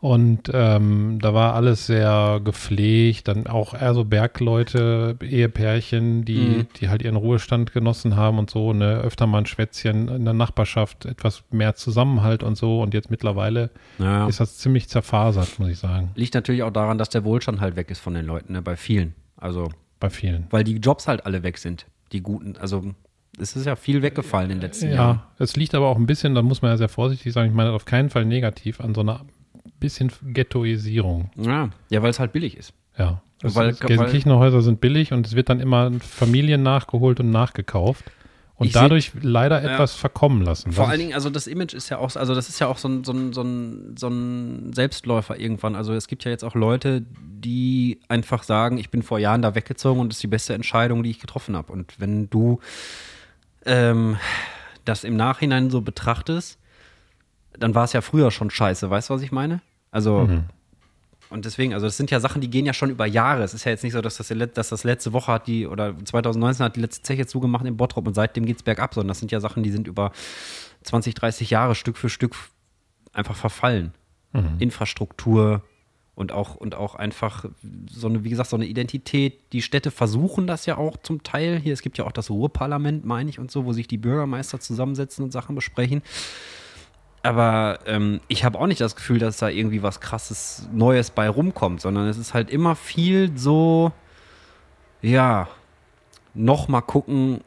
Und ähm, da war alles sehr gepflegt, dann auch eher so Bergleute, Ehepärchen, die, Mhm. die halt ihren Ruhestand genossen haben und so, ne, öfter mal ein Schwätzchen in der Nachbarschaft, etwas mehr Zusammenhalt und so. Und jetzt mittlerweile Ja. ist das ziemlich zerfasert, muss ich sagen, Liegt natürlich auch daran, dass der Wohlstand halt weg ist von den Leuten, ne? bei vielen. Also, bei vielen. weil die Jobs halt alle weg sind, die guten. Also, es ist ja viel weggefallen in den letzten Ja, Jahren. es liegt aber auch ein bisschen, da muss man ja sehr vorsichtig sein, ich meine auf keinen Fall negativ, an so einer bisschen Ghettoisierung. Ja, ja weil es halt billig ist. Ja. Es Weil- ist, Gelsenkirchener Häuser sind billig und es wird dann immer Familien nachgeholt und nachgekauft und Ich seh- dadurch leider Ja. etwas verkommen lassen. Vor Das allen Dingen, also das Image ist ja auch, also das ist ja auch so ein, so ein, so ein, so ein Selbstläufer irgendwann. Also es gibt ja jetzt auch Leute, die einfach sagen, ich bin vor Jahren da weggezogen und das ist die beste Entscheidung, die ich getroffen habe. Und wenn du ähm, das im Nachhinein so betrachtest, dann war es ja früher schon scheiße. Weißt du, was ich meine? Also Mhm. und deswegen, also das sind ja Sachen, die gehen ja schon über Jahre. Es ist ja jetzt nicht so, dass das, dass das letzte Woche hat die, oder 2019 hat die letzte Zeche zugemacht in Bottrop und seitdem geht's bergab, sondern das sind ja Sachen, die sind über 20, 30 Jahre Stück für Stück einfach verfallen. Infrastruktur und auch, und auch einfach so eine, wie gesagt, so eine Identität. Die Städte versuchen das ja auch zum Teil. Hier, es gibt ja auch das Ruhrparlament, meine ich, und so, wo sich die Bürgermeister zusammensetzen und Sachen besprechen. Aber ähm, ich habe auch nicht das Gefühl, dass da irgendwie was krasses Neues bei rumkommt, sondern es ist halt immer viel so, ja, nochmal gucken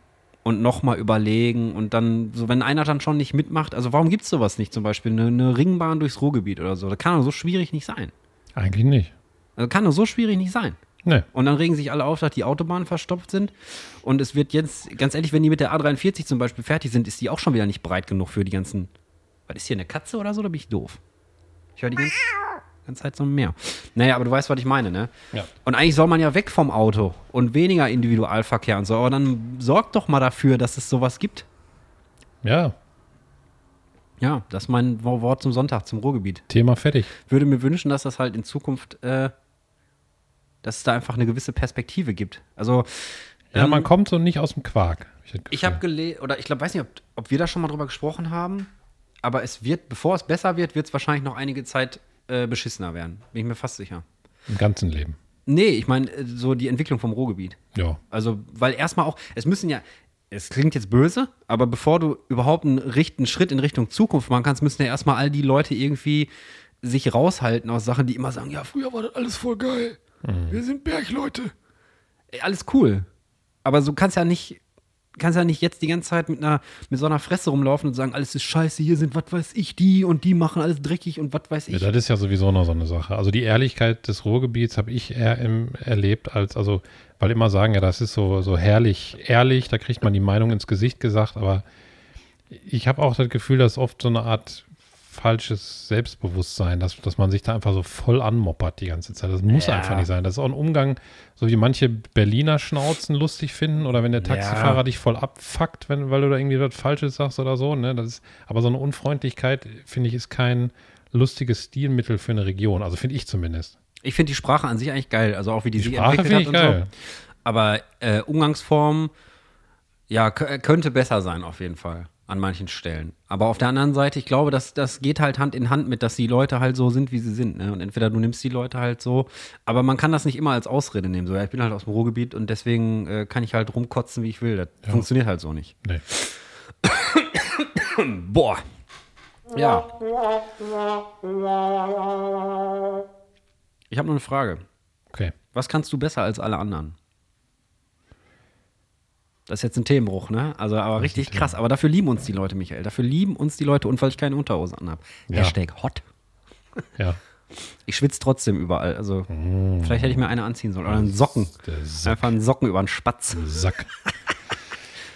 und nochmal überlegen und dann, so wenn einer dann schon nicht mitmacht, also warum gibt es sowas nicht zum Beispiel, eine, eine Ringbahn durchs Ruhrgebiet oder so, das kann doch so schwierig nicht sein. Eigentlich nicht. Also kann doch so schwierig nicht sein. Nee. Und dann regen sich alle auf, dass die Autobahnen verstopft sind. Und es wird jetzt, ganz ehrlich, wenn die mit der A43 zum Beispiel fertig sind, ist die auch schon wieder nicht breit genug für die ganzen. Was ist hier eine Katze oder so? Oder bin ich doof? Ich höre die ganze, ganze Zeit so ein Meer. Naja, aber du weißt, was ich meine, ne? Ja. Und eigentlich soll man ja weg vom Auto und weniger Individualverkehr und so. Aber dann sorgt doch mal dafür, dass es sowas gibt. Ja, Ja, das ist mein Wo- Wort zum Sonntag, zum Ruhrgebiet. Thema fertig. Würde mir wünschen, dass das halt in Zukunft äh, dass es da einfach eine gewisse Perspektive gibt. Also Ja, ähm, man kommt so nicht aus dem Quark. Ich Gefühl. habe gelesen, oder ich glaube, weiß nicht, ob, ob wir da schon mal drüber gesprochen haben, aber es wird, bevor es besser wird, wird es wahrscheinlich noch einige Zeit äh, beschissener werden. Bin ich mir fast sicher. im ganzen Leben. Nee, ich meine, äh, so die Entwicklung vom Ruhrgebiet. Ja. Also, weil erstmal auch, es müssen ja, es klingt jetzt böse, aber bevor du überhaupt einen, richten Schritt in Richtung Zukunft machen kannst, müssen ja erstmal all die Leute irgendwie sich raushalten aus Sachen, die immer sagen, ja, früher war das alles voll geil. Wir sind Bergleute. Ey, alles cool. Aber so kannst ja nicht, kannst ja nicht jetzt die ganze Zeit mit einer, mit so einer Fresse rumlaufen und sagen, alles ist scheiße, hier sind, was weiß ich, die und die machen alles dreckig und was weiß Ja, ich. das ist ja sowieso noch so eine Sache. Also die Ehrlichkeit des Ruhrgebiets habe ich eher im, erlebt als, also, weil immer sagen, ja, das ist so, so herrlich ehrlich, da kriegt man die Meinung ins Gesicht gesagt, aber ich habe auch das Gefühl, dass oft so eine Art falsches Selbstbewusstsein, dass, dass man sich da einfach so voll anmoppert die ganze Zeit. Das muss Ja. einfach nicht sein. Das ist auch ein Umgang, so wie manche Berliner Schnauzen lustig finden oder wenn der Taxifahrer Ja. dich voll abfuckt, wenn, weil du da irgendwie was Falsches sagst oder so. Ne? Das ist, aber so eine Unfreundlichkeit, finde ich, ist kein lustiges Stilmittel für eine Region. Also finde ich zumindest. Ich finde die Sprache an sich eigentlich geil, also auch wie die, Die sich Sprache entwickelt hat ich und geil. so. Aber äh, Umgangsform, ja, könnte besser sein auf jeden Fall an manchen Stellen. Aber auf der anderen Seite, ich glaube, dass das geht halt Hand in Hand mit, dass die Leute halt so sind, wie sie sind. Ne? Und entweder du nimmst die Leute halt so, aber man kann das nicht immer als Ausrede nehmen. So, ja, ich bin halt aus dem Ruhrgebiet und deswegen äh, kann ich halt rumkotzen, wie ich will. Das funktioniert halt so nicht. Nee. Boah. Ja. Ich habe noch eine Frage. Okay. Was kannst du besser als alle anderen? Das ist jetzt ein Themenbruch, ne? Also, aber richtig krass. Aber dafür lieben uns die Leute, Michael. Dafür lieben uns die Leute und weil ich keine Unterhose anhabe. Ja. Hashtag hot. Ja. Ich schwitze trotzdem überall. Also, vielleicht hätte ich mir eine anziehen sollen. Oder einen Socken. Einfach einen Socken über einen Spatz. Sack.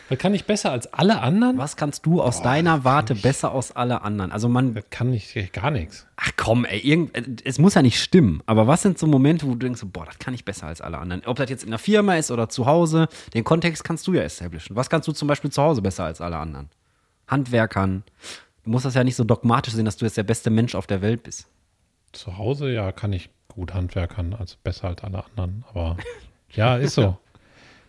Das kann ich besser als alle anderen? Was kannst du aus deiner Warte besser aus alle anderen? Also, man. Das kann ich gar nichts. Ach komm, ey, irgend, es muss ja nicht stimmen. Aber was sind so Momente, wo du denkst, boah, das kann ich besser als alle anderen? Ob das jetzt in der Firma ist oder zu Hause, den Kontext kannst du ja establishen. Was kannst du zum Beispiel zu Hause besser als alle anderen? Handwerkern. Du musst das ja nicht so dogmatisch sehen, dass du jetzt der beste Mensch auf der Welt bist. Zu Hause, ja, kann ich gut handwerkern, also besser als alle anderen. Aber ja, ist so.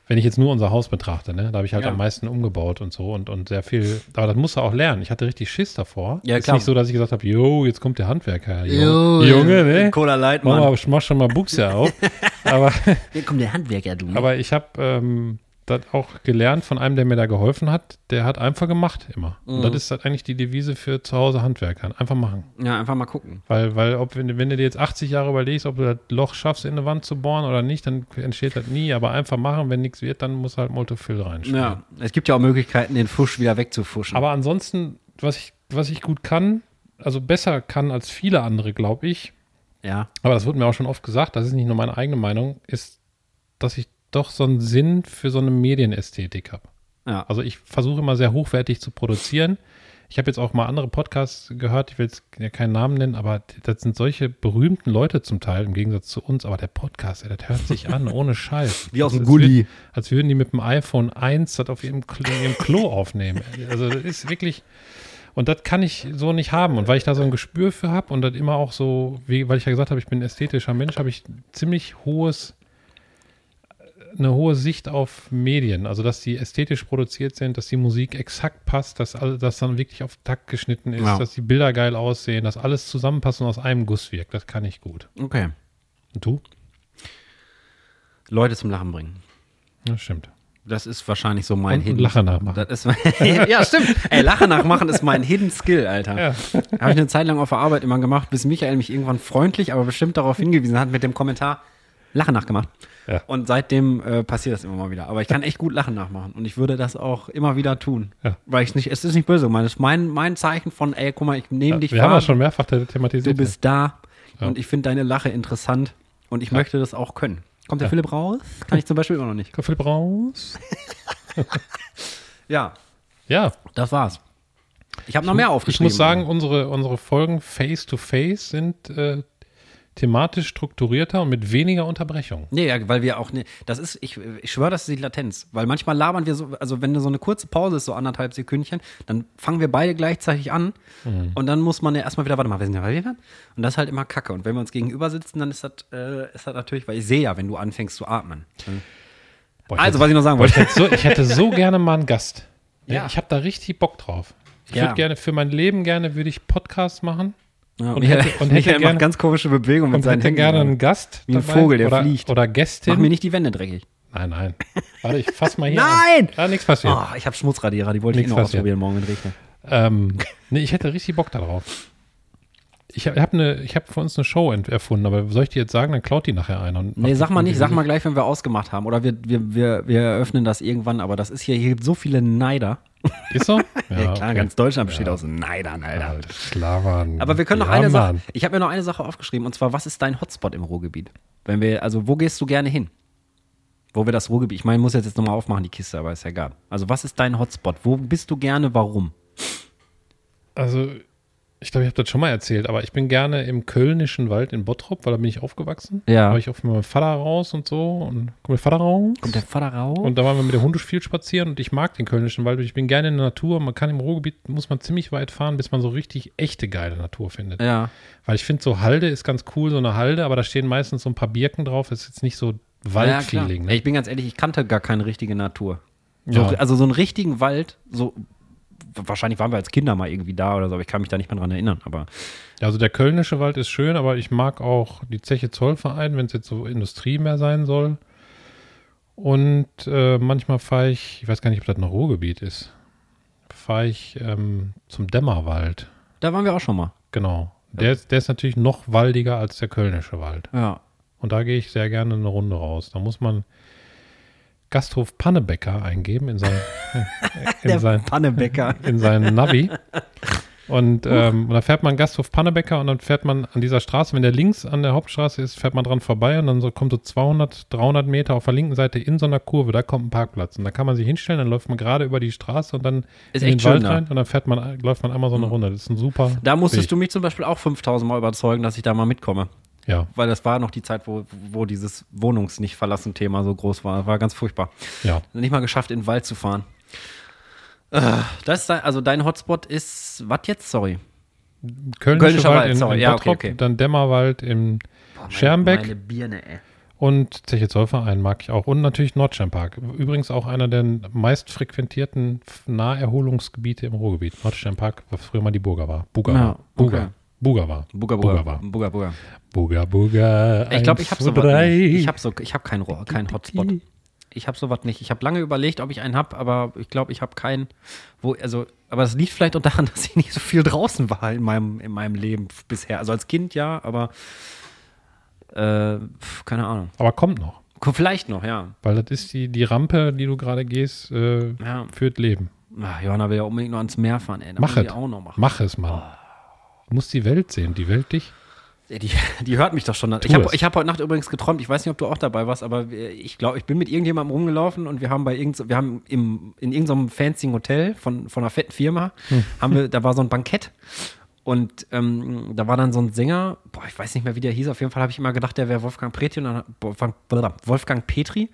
Wenn ich jetzt nur unser Haus betrachte, ne, da habe ich halt Ja. am meisten umgebaut und so und, und sehr viel, aber das musst du auch lernen. Ich hatte richtig Schiss davor. Ja, ist klar. nicht so, dass ich gesagt habe, jo, jetzt kommt der Handwerker. Jo, Junge, Junge ne? Cola Light, Mach, Mann. mal, mach schon mal Buchse auf. aber, Hier kommt der Handwerker, du. aber ich habe ähm, das auch gelernt von einem, der mir da geholfen hat. Der hat einfach gemacht immer. Und Mhm. das ist halt eigentlich die Devise für zu Hause Handwerkern. Einfach machen. ja, einfach mal gucken. Weil, weil ob, wenn, du- wenn du dir jetzt 80 Jahre überlegst, ob du das Loch schaffst, in eine Wand zu bohren oder nicht, dann entsteht das nie. Aber einfach machen, wenn nichts wird, dann muss halt Multifill reinspielen. Ja, es gibt ja auch Möglichkeiten, den Fusch wieder wegzufuschen. Aber ansonsten, was ich, was ich gut kann, also besser kann als viele andere, glaube ich, ja. aber das wurde mir auch schon oft gesagt, das ist nicht nur meine eigene Meinung, ist, dass ich doch so einen Sinn für so eine Medienästhetik habe. Ja. Also ich versuche immer sehr hochwertig zu produzieren. Ich habe jetzt auch mal andere Podcasts gehört, ich will jetzt ja keinen Namen nennen, aber das sind solche berühmten Leute zum Teil im Gegensatz zu uns. Aber der Podcast, ey, das hört sich an, ohne Scheiß. Wie aus dem Als Gully. Als würden die mit dem iPhone 1 das auf ihrem, Klo- ihrem Klo aufnehmen. Also das ist wirklich, und das kann ich so nicht haben. Und weil ich da so ein Gespür für habe und das immer auch so, wie, weil ich ja gesagt habe, ich bin ein ästhetischer Mensch, habe ich ziemlich hohes eine hohe Sicht auf Medien, also dass die ästhetisch produziert sind, dass die Musik exakt passt, dass all, dass dann wirklich auf Takt geschnitten ist, Ja. dass die Bilder geil aussehen, dass alles zusammenpasst und aus einem Guss wirkt. Das kann ich gut. Okay. Und du? Leute zum Lachen bringen. Ja, stimmt. Das ist wahrscheinlich so mein ein Lachen nachmachen. Das ist ja, stimmt. Ey, Lachen nachmachen ist mein Hidden Skill, Alter. Ja. Habe ich eine Zeit lang auf der Arbeit immer gemacht, bis Michael mich irgendwann freundlich, aber bestimmt darauf hingewiesen hat mit dem Kommentar Lachen nachgemacht. Ja. Und seitdem äh, passiert das immer mal wieder. Aber ich kann echt gut Lachen nachmachen und ich würde das auch immer wieder tun. Ja. Weil ich nicht, es ist nicht böse gemeint. Es ist mein, mein Zeichen von, ey, guck mal, ich nehme dich Wir haben wahr, das schon mehrfach du thematisiert. bist da und ich finde deine Lache interessant und ich möchte das auch können. Kommt der Philipp raus? Kann ich zum Beispiel immer noch nicht. Philipp raus. Ja, Ja, das war's. Ich habe noch mehr ich aufgeschrieben. muss sagen, unsere, unsere Folgen Face to Face sind äh, thematisch strukturierter und mit weniger Unterbrechung. Nee, ja, weil wir auch, ne, das ist, ich, ich schwöre, das ist die Latenz. Weil manchmal labern wir so, also wenn so eine kurze Pause ist, so anderthalb Sekündchen, dann fangen wir beide gleichzeitig an und dann muss man ja erstmal wieder, warte mal, wir sind ja bei Und das ist halt immer kacke. Und wenn wir uns gegenüber sitzen, dann ist das, äh, ist das natürlich, weil ich sehe ja, wenn du anfängst zu atmen. Boah, ich Also, hätte- was ich noch sagen boah, ich, wollte. hätte so, ich hätte so gerne mal einen Gast. Ja. Ich habe da richtig Bock drauf. Ich Ja. würde gerne, für mein Leben gerne würde ich Podcasts machen Ja, und hätte- und hätte Michael gerne- macht ganz komische Bewegungen mit und seinen hätte Händen. gerne einen Gast Wie ein dabei Vogel, der oder, fliegt. Oder Mach Gästin. mir nicht die Wände dreckig. Nein, nein. Warte, ich fass mal hier Nein! an. Ah, nichts passiert. Oh, ich habe Schmutzradierer, die wollte ich eh noch passiert. ausprobieren morgen, es regnet. Ähm, nee, ich hätte richtig Bock darauf. Ich habe hab eine, ich habe für uns eine Show erfunden, aber soll ich die jetzt sagen, dann klaut die nachher einer. Nee, sag mal nicht, sag mal gleich, wenn wir ausgemacht haben. Oder wir, wir, wir, wir eröffnen das irgendwann, aber das ist hier, hier gibt so viele Neider. Ist so? Ja, klar, okay. ganz Deutschland besteht aus Neidern, Alter. Alles klar, Mann. Aber wir können noch ja, eine Sache. Ich habe mir noch eine Sache aufgeschrieben und zwar, was ist dein Hotspot im Ruhrgebiet? Wenn wir, also wo gehst du gerne hin? Wo wir das Ruhrgebiet, ich meine, muss jetzt jetzt nochmal aufmachen, die Kiste, aber ist ja egal. Also was ist dein Hotspot? Wo bist du gerne, warum? Also, ich glaube, ich habe das schon mal erzählt, aber ich bin gerne im kölnischen Wald in Bottrop, weil da bin ich aufgewachsen. Ja. Da war ich oft mit meinem Vater raus und so. Und kommt der Vater raus? Kommt der Vater raus? Und da waren wir mit der Hunde viel spazieren und ich mag den kölnischen Wald. Ich bin gerne in der Natur. Man kann im Ruhrgebiet, muss man ziemlich weit fahren, bis man so richtig echte geile Natur findet. ja. Weil ich finde, so Halde ist ganz cool, so eine Halde, aber da stehen meistens so ein paar Birken drauf. Das ist jetzt nicht so Ja, Waldfeeling. klar. ne? Ich bin ganz ehrlich, ich kannte gar keine richtige Natur. So, Ja. Also so einen richtigen Wald, so wahrscheinlich waren wir als Kinder mal irgendwie da oder so, aber ich kann mich da nicht mehr dran erinnern. Aber Also der kölnische Wald ist schön, aber ich mag auch die Zeche Zollverein, wenn es jetzt so Industrie mehr sein soll. Und äh, manchmal fahre ich, ich weiß gar nicht, ob das noch Ruhrgebiet ist, fahre ich ähm, zum Dämmerwald. da waren wir auch schon mal. Genau. Der, ist, der ist natürlich noch waldiger als der kölnische Wald. Ja. Und da gehe ich sehr gerne eine Runde raus. Da muss man Gasthof Pannebecker eingeben in sein, in sein, Pannebäcker. in seinen Navi. Und ähm, da fährt man Gasthof Pannebecker und dann fährt man an dieser Straße, wenn der links an der Hauptstraße ist, fährt man dran vorbei und dann so, kommt so 200, 300 Meter auf der linken Seite in so einer Kurve, da kommt ein Parkplatz und da kann man sich hinstellen, dann läuft man gerade über die Straße und dann Ist in den Wald rein und dann fährt man, läuft man einmal so eine Runde. Das ist ein super Da musstest Weg. du mich zum Beispiel auch 5000 Mal überzeugen, dass ich da mal mitkomme. Ja, Weil das war noch die Zeit, wo, wo dieses Wohnungs-nicht-verlassen-Thema so groß war. War ganz furchtbar. ja. Nicht mal geschafft, in den Wald zu fahren. Äh, Das ist dein, also dein Hotspot ist, was jetzt? Sorry. Kölnischer, Kölnischer Wald, Wald, in, sorry. in Ja, okay, Bottrop, okay. dann Dämmerwald im Schermbeck Meine Birne, ey. und Zeche Zollverein mag ich auch. Und natürlich Nordsternpark. Übrigens auch einer der meist frequentierten Naherholungsgebiete im Ruhrgebiet. Nordsternpark, was früher mal die Burger war. Buga Ja, okay. Buga war. Buga, Buga Buga. war. Buga, Buga. Buga, Buga. Ich glaube, ich habe eins, so zwei, was drei. nicht. Ich habe so, ich hab keinen Rohr, keinen Hotspot. Ich habe sowas nicht. Ich habe lange überlegt, ob ich einen habe, aber ich glaube, ich habe keinen. Wo, also, aber das liegt vielleicht auch daran, dass ich nicht so viel draußen war in meinem, in meinem Leben bisher. Also als Kind ja, aber äh, keine Ahnung. Aber kommt noch. Vielleicht noch, ja. Weil das ist die, die Rampe, die du gerade gehst, äh, Ja. führt Leben. Ach, Johanna will ja unbedingt noch ans Meer fahren, ey. Mach es. auch noch machen. Mach es, Mann. Du musst die Welt sehen. Die Welt dich. Die, die hört mich doch schon. Tu Ich habe hab heute Nacht übrigens geträumt, ich weiß nicht, ob du auch dabei warst, aber ich glaube, ich bin mit irgendjemandem rumgelaufen und wir haben bei irgend, wir haben im, in irgendeinem fancy Hotel von, von einer fetten Firma, Hm. haben wir, da war so ein Bankett und ähm, da war dann so ein Sänger, boah, ich weiß nicht mehr, wie der hieß, auf jeden Fall habe ich immer gedacht, der wäre Wolfgang Petri und dann, Wolfgang, Wolfgang Petri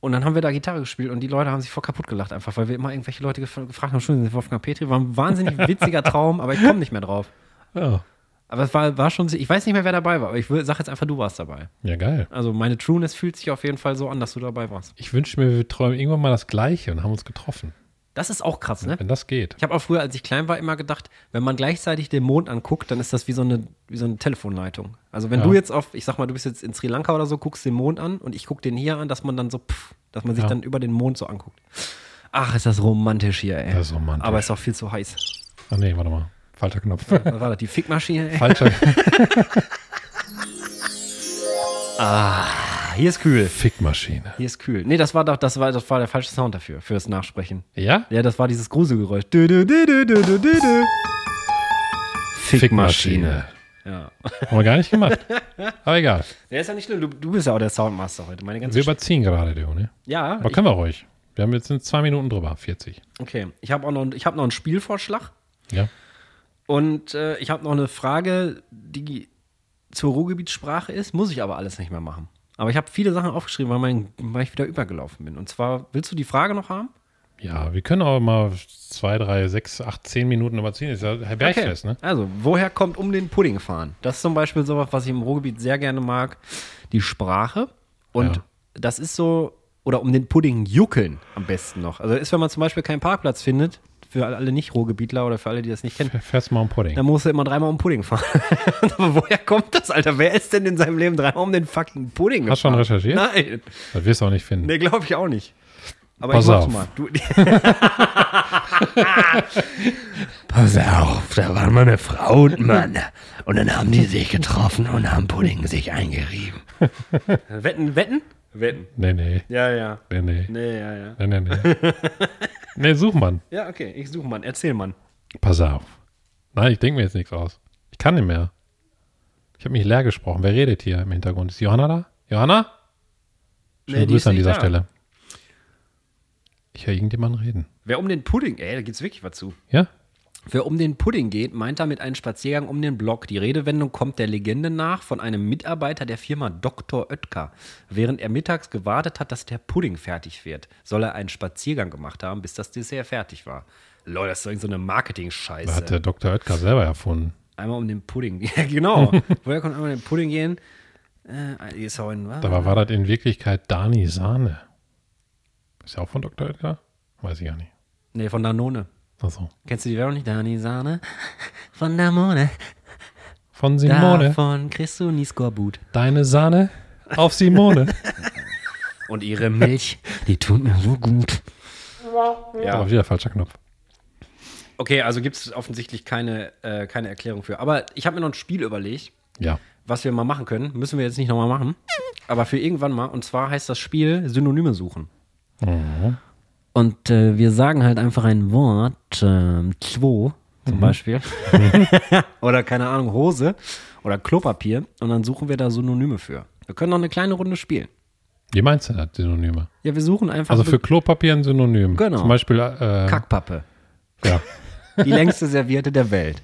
und dann haben wir da Gitarre gespielt und die Leute haben sich voll kaputt gelacht einfach, weil wir immer irgendwelche Leute gef gefragt haben, Sie Wolfgang Petri, war ein wahnsinnig witziger Traum, aber ich komme nicht mehr drauf. Ja. Aber es war, war schon, ich weiß nicht mehr, wer dabei war, aber ich will- sag jetzt einfach, du warst dabei. Ja, geil. Also meine Trueness fühlt sich auf jeden Fall so an, dass du dabei warst. Ich wünschte mir, wir träumen irgendwann mal das Gleiche und haben uns getroffen. Das ist auch krass, ne? Wenn das geht. Ich habe auch früher, als ich klein war, immer gedacht, wenn man gleichzeitig den Mond anguckt, dann ist das wie so eine, wie so eine Telefonleitung. Also wenn Ja. du jetzt auf, ich sag mal, du bist jetzt in Sri Lanka oder so, guckst den Mond an und ich guck den hier an, dass man dann so, pff, dass man sich Ja. dann über den Mond so anguckt. Ach, ist das romantisch hier, ey. Das ist romantisch. Aber ist auch viel zu heiß. Ach nee, warte mal. Falscher Knopf. Was war das? Die Fickmaschine, ey? Falscher Hier ist kühl. Fickmaschine. Hier ist kühl. Nee, das war doch, das war, das war der falsche Sound dafür, fürs Nachsprechen. Ja? Ja, das war dieses Gruselgeräusch. Dü, dü, dü, dü, dü, dü, dü, dü. Fickmaschine. Ja. Haben wir gar nicht gemacht. Aber egal. Der ist ja nicht schlimm. Du, du bist ja auch der Soundmaster heute. Meine ganze Wir überziehen gerade, du, ne? Ja, Aber können wir ruhig. Wir haben jetzt sind zwei Minuten drüber, 40. okay. Ich habe auch noch, ich hab noch einen Spielvorschlag Ja. Und äh, ich habe noch eine Frage, die zur Ruhrgebietssprache ist, muss ich aber alles nicht mehr machen. Aber ich habe viele Sachen aufgeschrieben, weil, mein, weil ich wieder übergelaufen bin. Und zwar, willst du die Frage noch haben? Ja, wir können auch mal zwei, drei, sechs, acht, zehn Minuten überziehen. Ist ja Bergfest, ne? Also, woher kommt um den Pudding fahren? Das ist zum Beispiel sowas, was ich im Ruhrgebiet sehr gerne mag. Die Sprache. Und Ja. das ist so, oder um den Pudding juckeln am besten noch. Also ist, wenn man zum Beispiel keinen Parkplatz findet, für alle Nicht-Ruhrgebietler oder für alle, die das nicht kennen, Fährst mal um Pudding. dann musst du immer dreimal um Pudding fahren. Aber woher kommt das, Alter? Wer ist denn in seinem Leben dreimal um den fucking Pudding Hast du schon recherchiert? Nein, Das wirst du auch nicht finden. nee, glaube ich auch nicht. Aber Pass ich mach's auf. mal. Du, Pass auf, da waren mal eine Frau und ein Mann. Und dann haben die sich getroffen und haben Pudding sich eingerieben. wetten, wetten? Wetten. Nee, nee. Ja, ja. Nee, nee. Nee, ja, ja. Nee, nee, nee. nee, such man. Ja, okay, ich suche mal. Erzähl mal. Pass auf. Nein, ich denke mir jetzt nichts aus. Ich kann nicht mehr. Ich habe mich leer gesprochen. Wer redet hier im Hintergrund? Ist Johanna da? Johanna? Schöne Nee, die Grüße an dieser da. Stelle. Ich höre irgendjemanden reden. Wer um den Pudding, ey, da gibt's wirklich was zu. Ja? Wer um den Pudding geht, meint damit einen Spaziergang um den Block. Die Redewendung kommt der Legende nach von einem Mitarbeiter der Firma Dr. Oetker. Während er mittags gewartet hat, dass der Pudding fertig wird, soll er einen Spaziergang gemacht haben, bis das Dessert fertig war. Leute, das ist doch so eine Da Marketing-Scheiße. hat der Dr. Oetker selber erfunden. Einmal um den Pudding. Ja, genau. Woher kommt einmal um den Pudding gehen? Äh, ist auch ein, was? Dabei war das in Wirklichkeit Dani Sahne. Ist ja auch von Dr. Oetker? Weiß ich gar nicht. Nee, von Danone. Achso. Kennst du die Werbung nicht? Dani Sahne von Danone. Von Simone. Davon kriegst du nie Skorbut. Deine Sahne auf Simone. Und ihre Milch. Die tut mir so gut. Ja. Aber wieder falscher Knopf. Okay, also gibt es offensichtlich keine, äh, keine Erklärung für. Aber ich habe mir noch ein Spiel überlegt, Ja. was wir mal machen können. Müssen wir jetzt nicht nochmal machen. Aber für irgendwann mal. Und zwar heißt das Spiel Synonyme suchen. Und äh, wir sagen halt einfach ein Wort, ähm, Quo zum Beispiel. oder keine Ahnung, Hose oder Klopapier. Und dann suchen wir da Synonyme für. Wir können noch eine kleine Runde spielen. Wie meinst du das, Synonyme? Ja, wir suchen einfach Also für Klopapier ein Synonym. Genau. Zum Beispiel, äh, Kackpappe. ja. Die längste Serviette der Welt.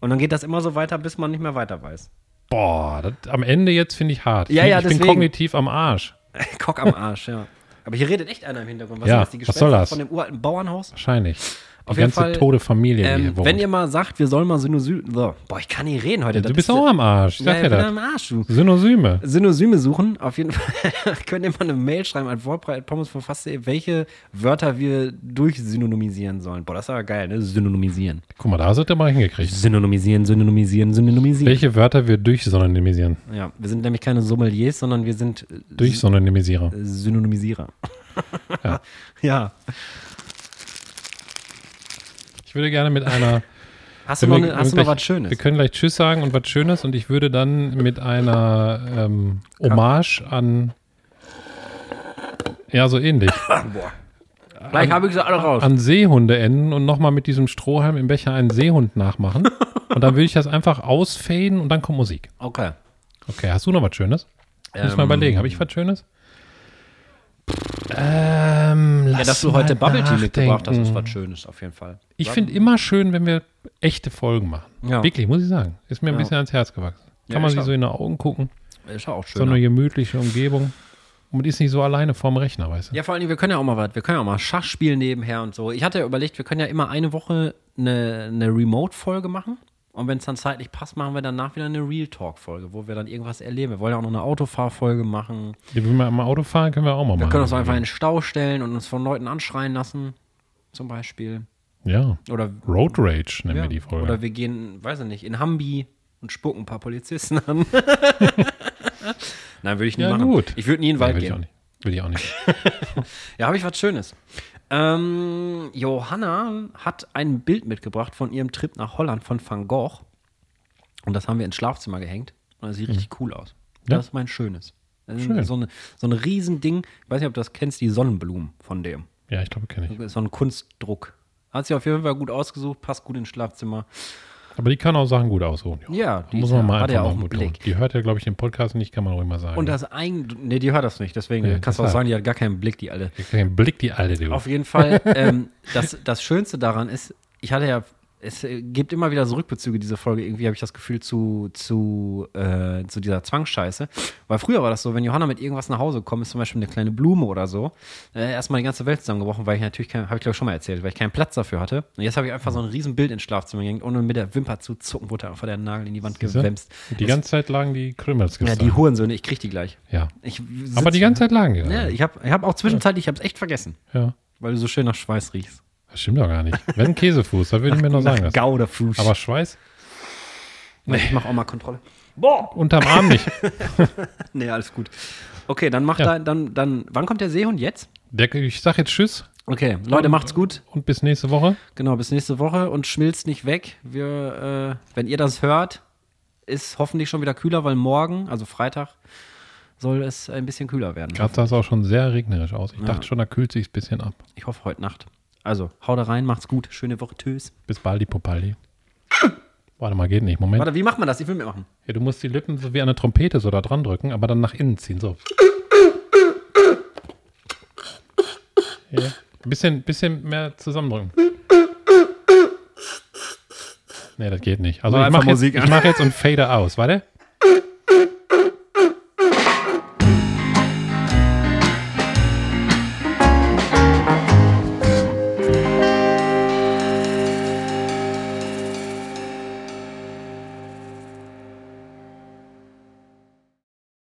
Und dann geht das immer so weiter, bis man nicht mehr weiter weiß. Boah, das, am Ende jetzt finde ich hart. Ja, ich, ja, ich bin deswegen. kognitiv am Arsch. Kock am Arsch, ja. Aber hier redet echt einer im Hintergrund. Was Ja, das, die was Gespenster soll das? von dem uralten Bauernhaus? Wahrscheinlich. Die Auf jeden ganze Fall, tote Familie, Ähm, wenn ihr mal sagt, wir sollen mal Synosyme. So. Boah, ich kann nicht reden heute. ja, du bist ist- auch am Arsch. Ich ja, sag dir bin das. am Arsch, du. Synosyme. Synosyme suchen. Auf jeden Fall könnt ihr mal eine Mail schreiben an Wortbreit von fast welche Wörter wir durchsynonymisieren sollen. Boah, das ist aber geil, ne? Synonymisieren. Guck mal, da hast du das mal hingekriegt. Synonymisieren, synonymisieren, synonymisieren. Welche Wörter wir durchsynonymisieren? Ja, wir sind nämlich keine Sommeliers, sondern wir sind äh, Durchsynonymisierer. Sy- Synonymisierer. Ja. ja. Ich würde gerne mit einer. Hast du noch, wir- hast du noch was Schönes? Wir können gleich Tschüss sagen und was Schönes und ich würde dann mit einer ähm, Hommage an. Ja, so ähnlich. Gleich habe ich sie alle raus. An Seehunde enden und nochmal mit diesem Strohhalm im Becher einen Seehund nachmachen. und dann würde ich das einfach ausfaden und dann kommt Musik. Okay. Okay, hast du noch was Schönes? Muss mal Ähm, überlegen, habe ich was Schönes? Ähm, Ja, dass du heute Bubble Tea mitgebracht hast, ist was Schönes auf jeden Fall. Ich finde immer schön, wenn wir echte Folgen machen. Ja. Wirklich, muss ich sagen. Ist mir ein Ja. bisschen ans Herz gewachsen. Kann Ja, man sich so in die Augen gucken. Ist ja auch So schön. eine gemütliche Umgebung. Und man ist nicht so alleine vorm Rechner, weißt du? ja, vor allen Dingen, wir können ja auch mal was. Wir können ja auch mal Schach spielen nebenher und so. Ich hatte ja überlegt, wir können ja immer eine Woche eine, eine Remote-Folge machen. Und wenn es dann zeitlich passt, machen wir danach wieder eine Real Talk-Folge, wo wir dann irgendwas erleben. Wir wollen ja auch noch eine Autofahrfolge machen. Ja, Wenn wir mal Auto fahren, können wir auch mal Wir machen. können uns einfach in den Stau stellen und uns von Leuten anschreien lassen, zum Beispiel. Ja. Oder, Road Rage nennen ja, wir die Folge. oder wir gehen, weiß ich nicht, in Hambi und spucken ein paar Polizisten an. Nein, würde ich nie ja, machen. gut. Ich würde nie in den Wald nee, würde ich auch gehen. nicht. Würde ich auch nicht. Ja, habe ich was Schönes. Ähm, Johanna hat ein Bild mitgebracht von ihrem Trip nach Holland von Van Gogh. Und das haben wir ins Schlafzimmer gehängt. Und das sieht richtig cool aus. Ja. Das ist mein Schönes. Schön. So, eine, so ein Riesending. Ich weiß nicht, ob du das kennst, die Sonnenblumen von dem. Ja, ich glaube, kenne ich. So ein Kunstdruck. Hat sie auf jeden Fall gut ausgesucht, passt gut ins Schlafzimmer. Aber die kann auch Sachen gut aussuchen. Ja, die muss man mal einfach ja mal auch betonen. Blick. Die hört ja, glaube ich, den Podcast nicht, kann man ruhig mal sagen. Und das ein, nee, die hört das nicht, deswegen Nee, kannst du auch sagen, die hat gar keinen Blick, die alte. Den Blick, die alte, du. Auf jeden Fall, ähm, das, das Schönste daran ist, ich hatte ja es äh, gibt immer wieder so Rückbezüge, diese Folge. Irgendwie habe ich das Gefühl zu, zu, äh, zu dieser Zwangsscheiße. Weil früher war das so, wenn Johanna mit irgendwas nach Hause kommt, ist zum Beispiel eine kleine Blume oder so, äh, erstmal die ganze Welt zusammengebrochen, weil ich natürlich, habe ich glaube ich schon mal erzählt, weil ich keinen Platz dafür hatte. Und jetzt habe ich einfach so ein riesen Bild ins Schlafzimmer gehängt, ohne mit der Wimper zu zucken, wurde einfach der Nagel in die Wand gewämst. Die ganze Zeit lagen die Krümels Ja, die Hurensöhne, ich krieg die gleich. Ja. Ich Aber die ganze Zeit lagen die. Ja, ich habe ich hab auch zwischenzeitlich, ich habe es echt vergessen, Ja. weil du so schön nach Schweiß riechst. Das stimmt doch gar nicht. Wenn Käsefuß, da würde ich mir noch sagen. Das. Gauderfuß. Aber Schweiß? ich mache auch mal Kontrolle. Unterm Arm nicht. Nee, alles gut. Okay, dann mach Ja. da, dann, dann, wann kommt der Seehund jetzt? Der, ich sag jetzt Tschüss Okay, Leute, Und- macht's gut. und bis nächste Woche. Genau, bis nächste Woche und schmilzt nicht weg. Wir, äh, wenn ihr das hört, ist hoffentlich schon wieder kühler, weil morgen, also Freitag, soll es ein bisschen kühler werden. Gerade sah es auch schon sehr regnerisch aus. Ich Ja. dachte schon, da kühlt sich ein bisschen ab. Ich hoffe heute Nacht. Also, haut da rein, macht's gut. Schöne Woche, tschüss. Bis bald, die Popaldi. Warte mal, geht nicht. Moment. Warte, wie macht man das? Ich will mitmachen. Ja, du musst die Lippen so wie eine Trompete so da dran drücken, aber dann nach innen ziehen. So. Ja. Ein bisschen, bisschen mehr zusammendrücken. Nee, das geht nicht. Also Mach ich mache jetzt, ich mach jetzt und fade aus. Warte.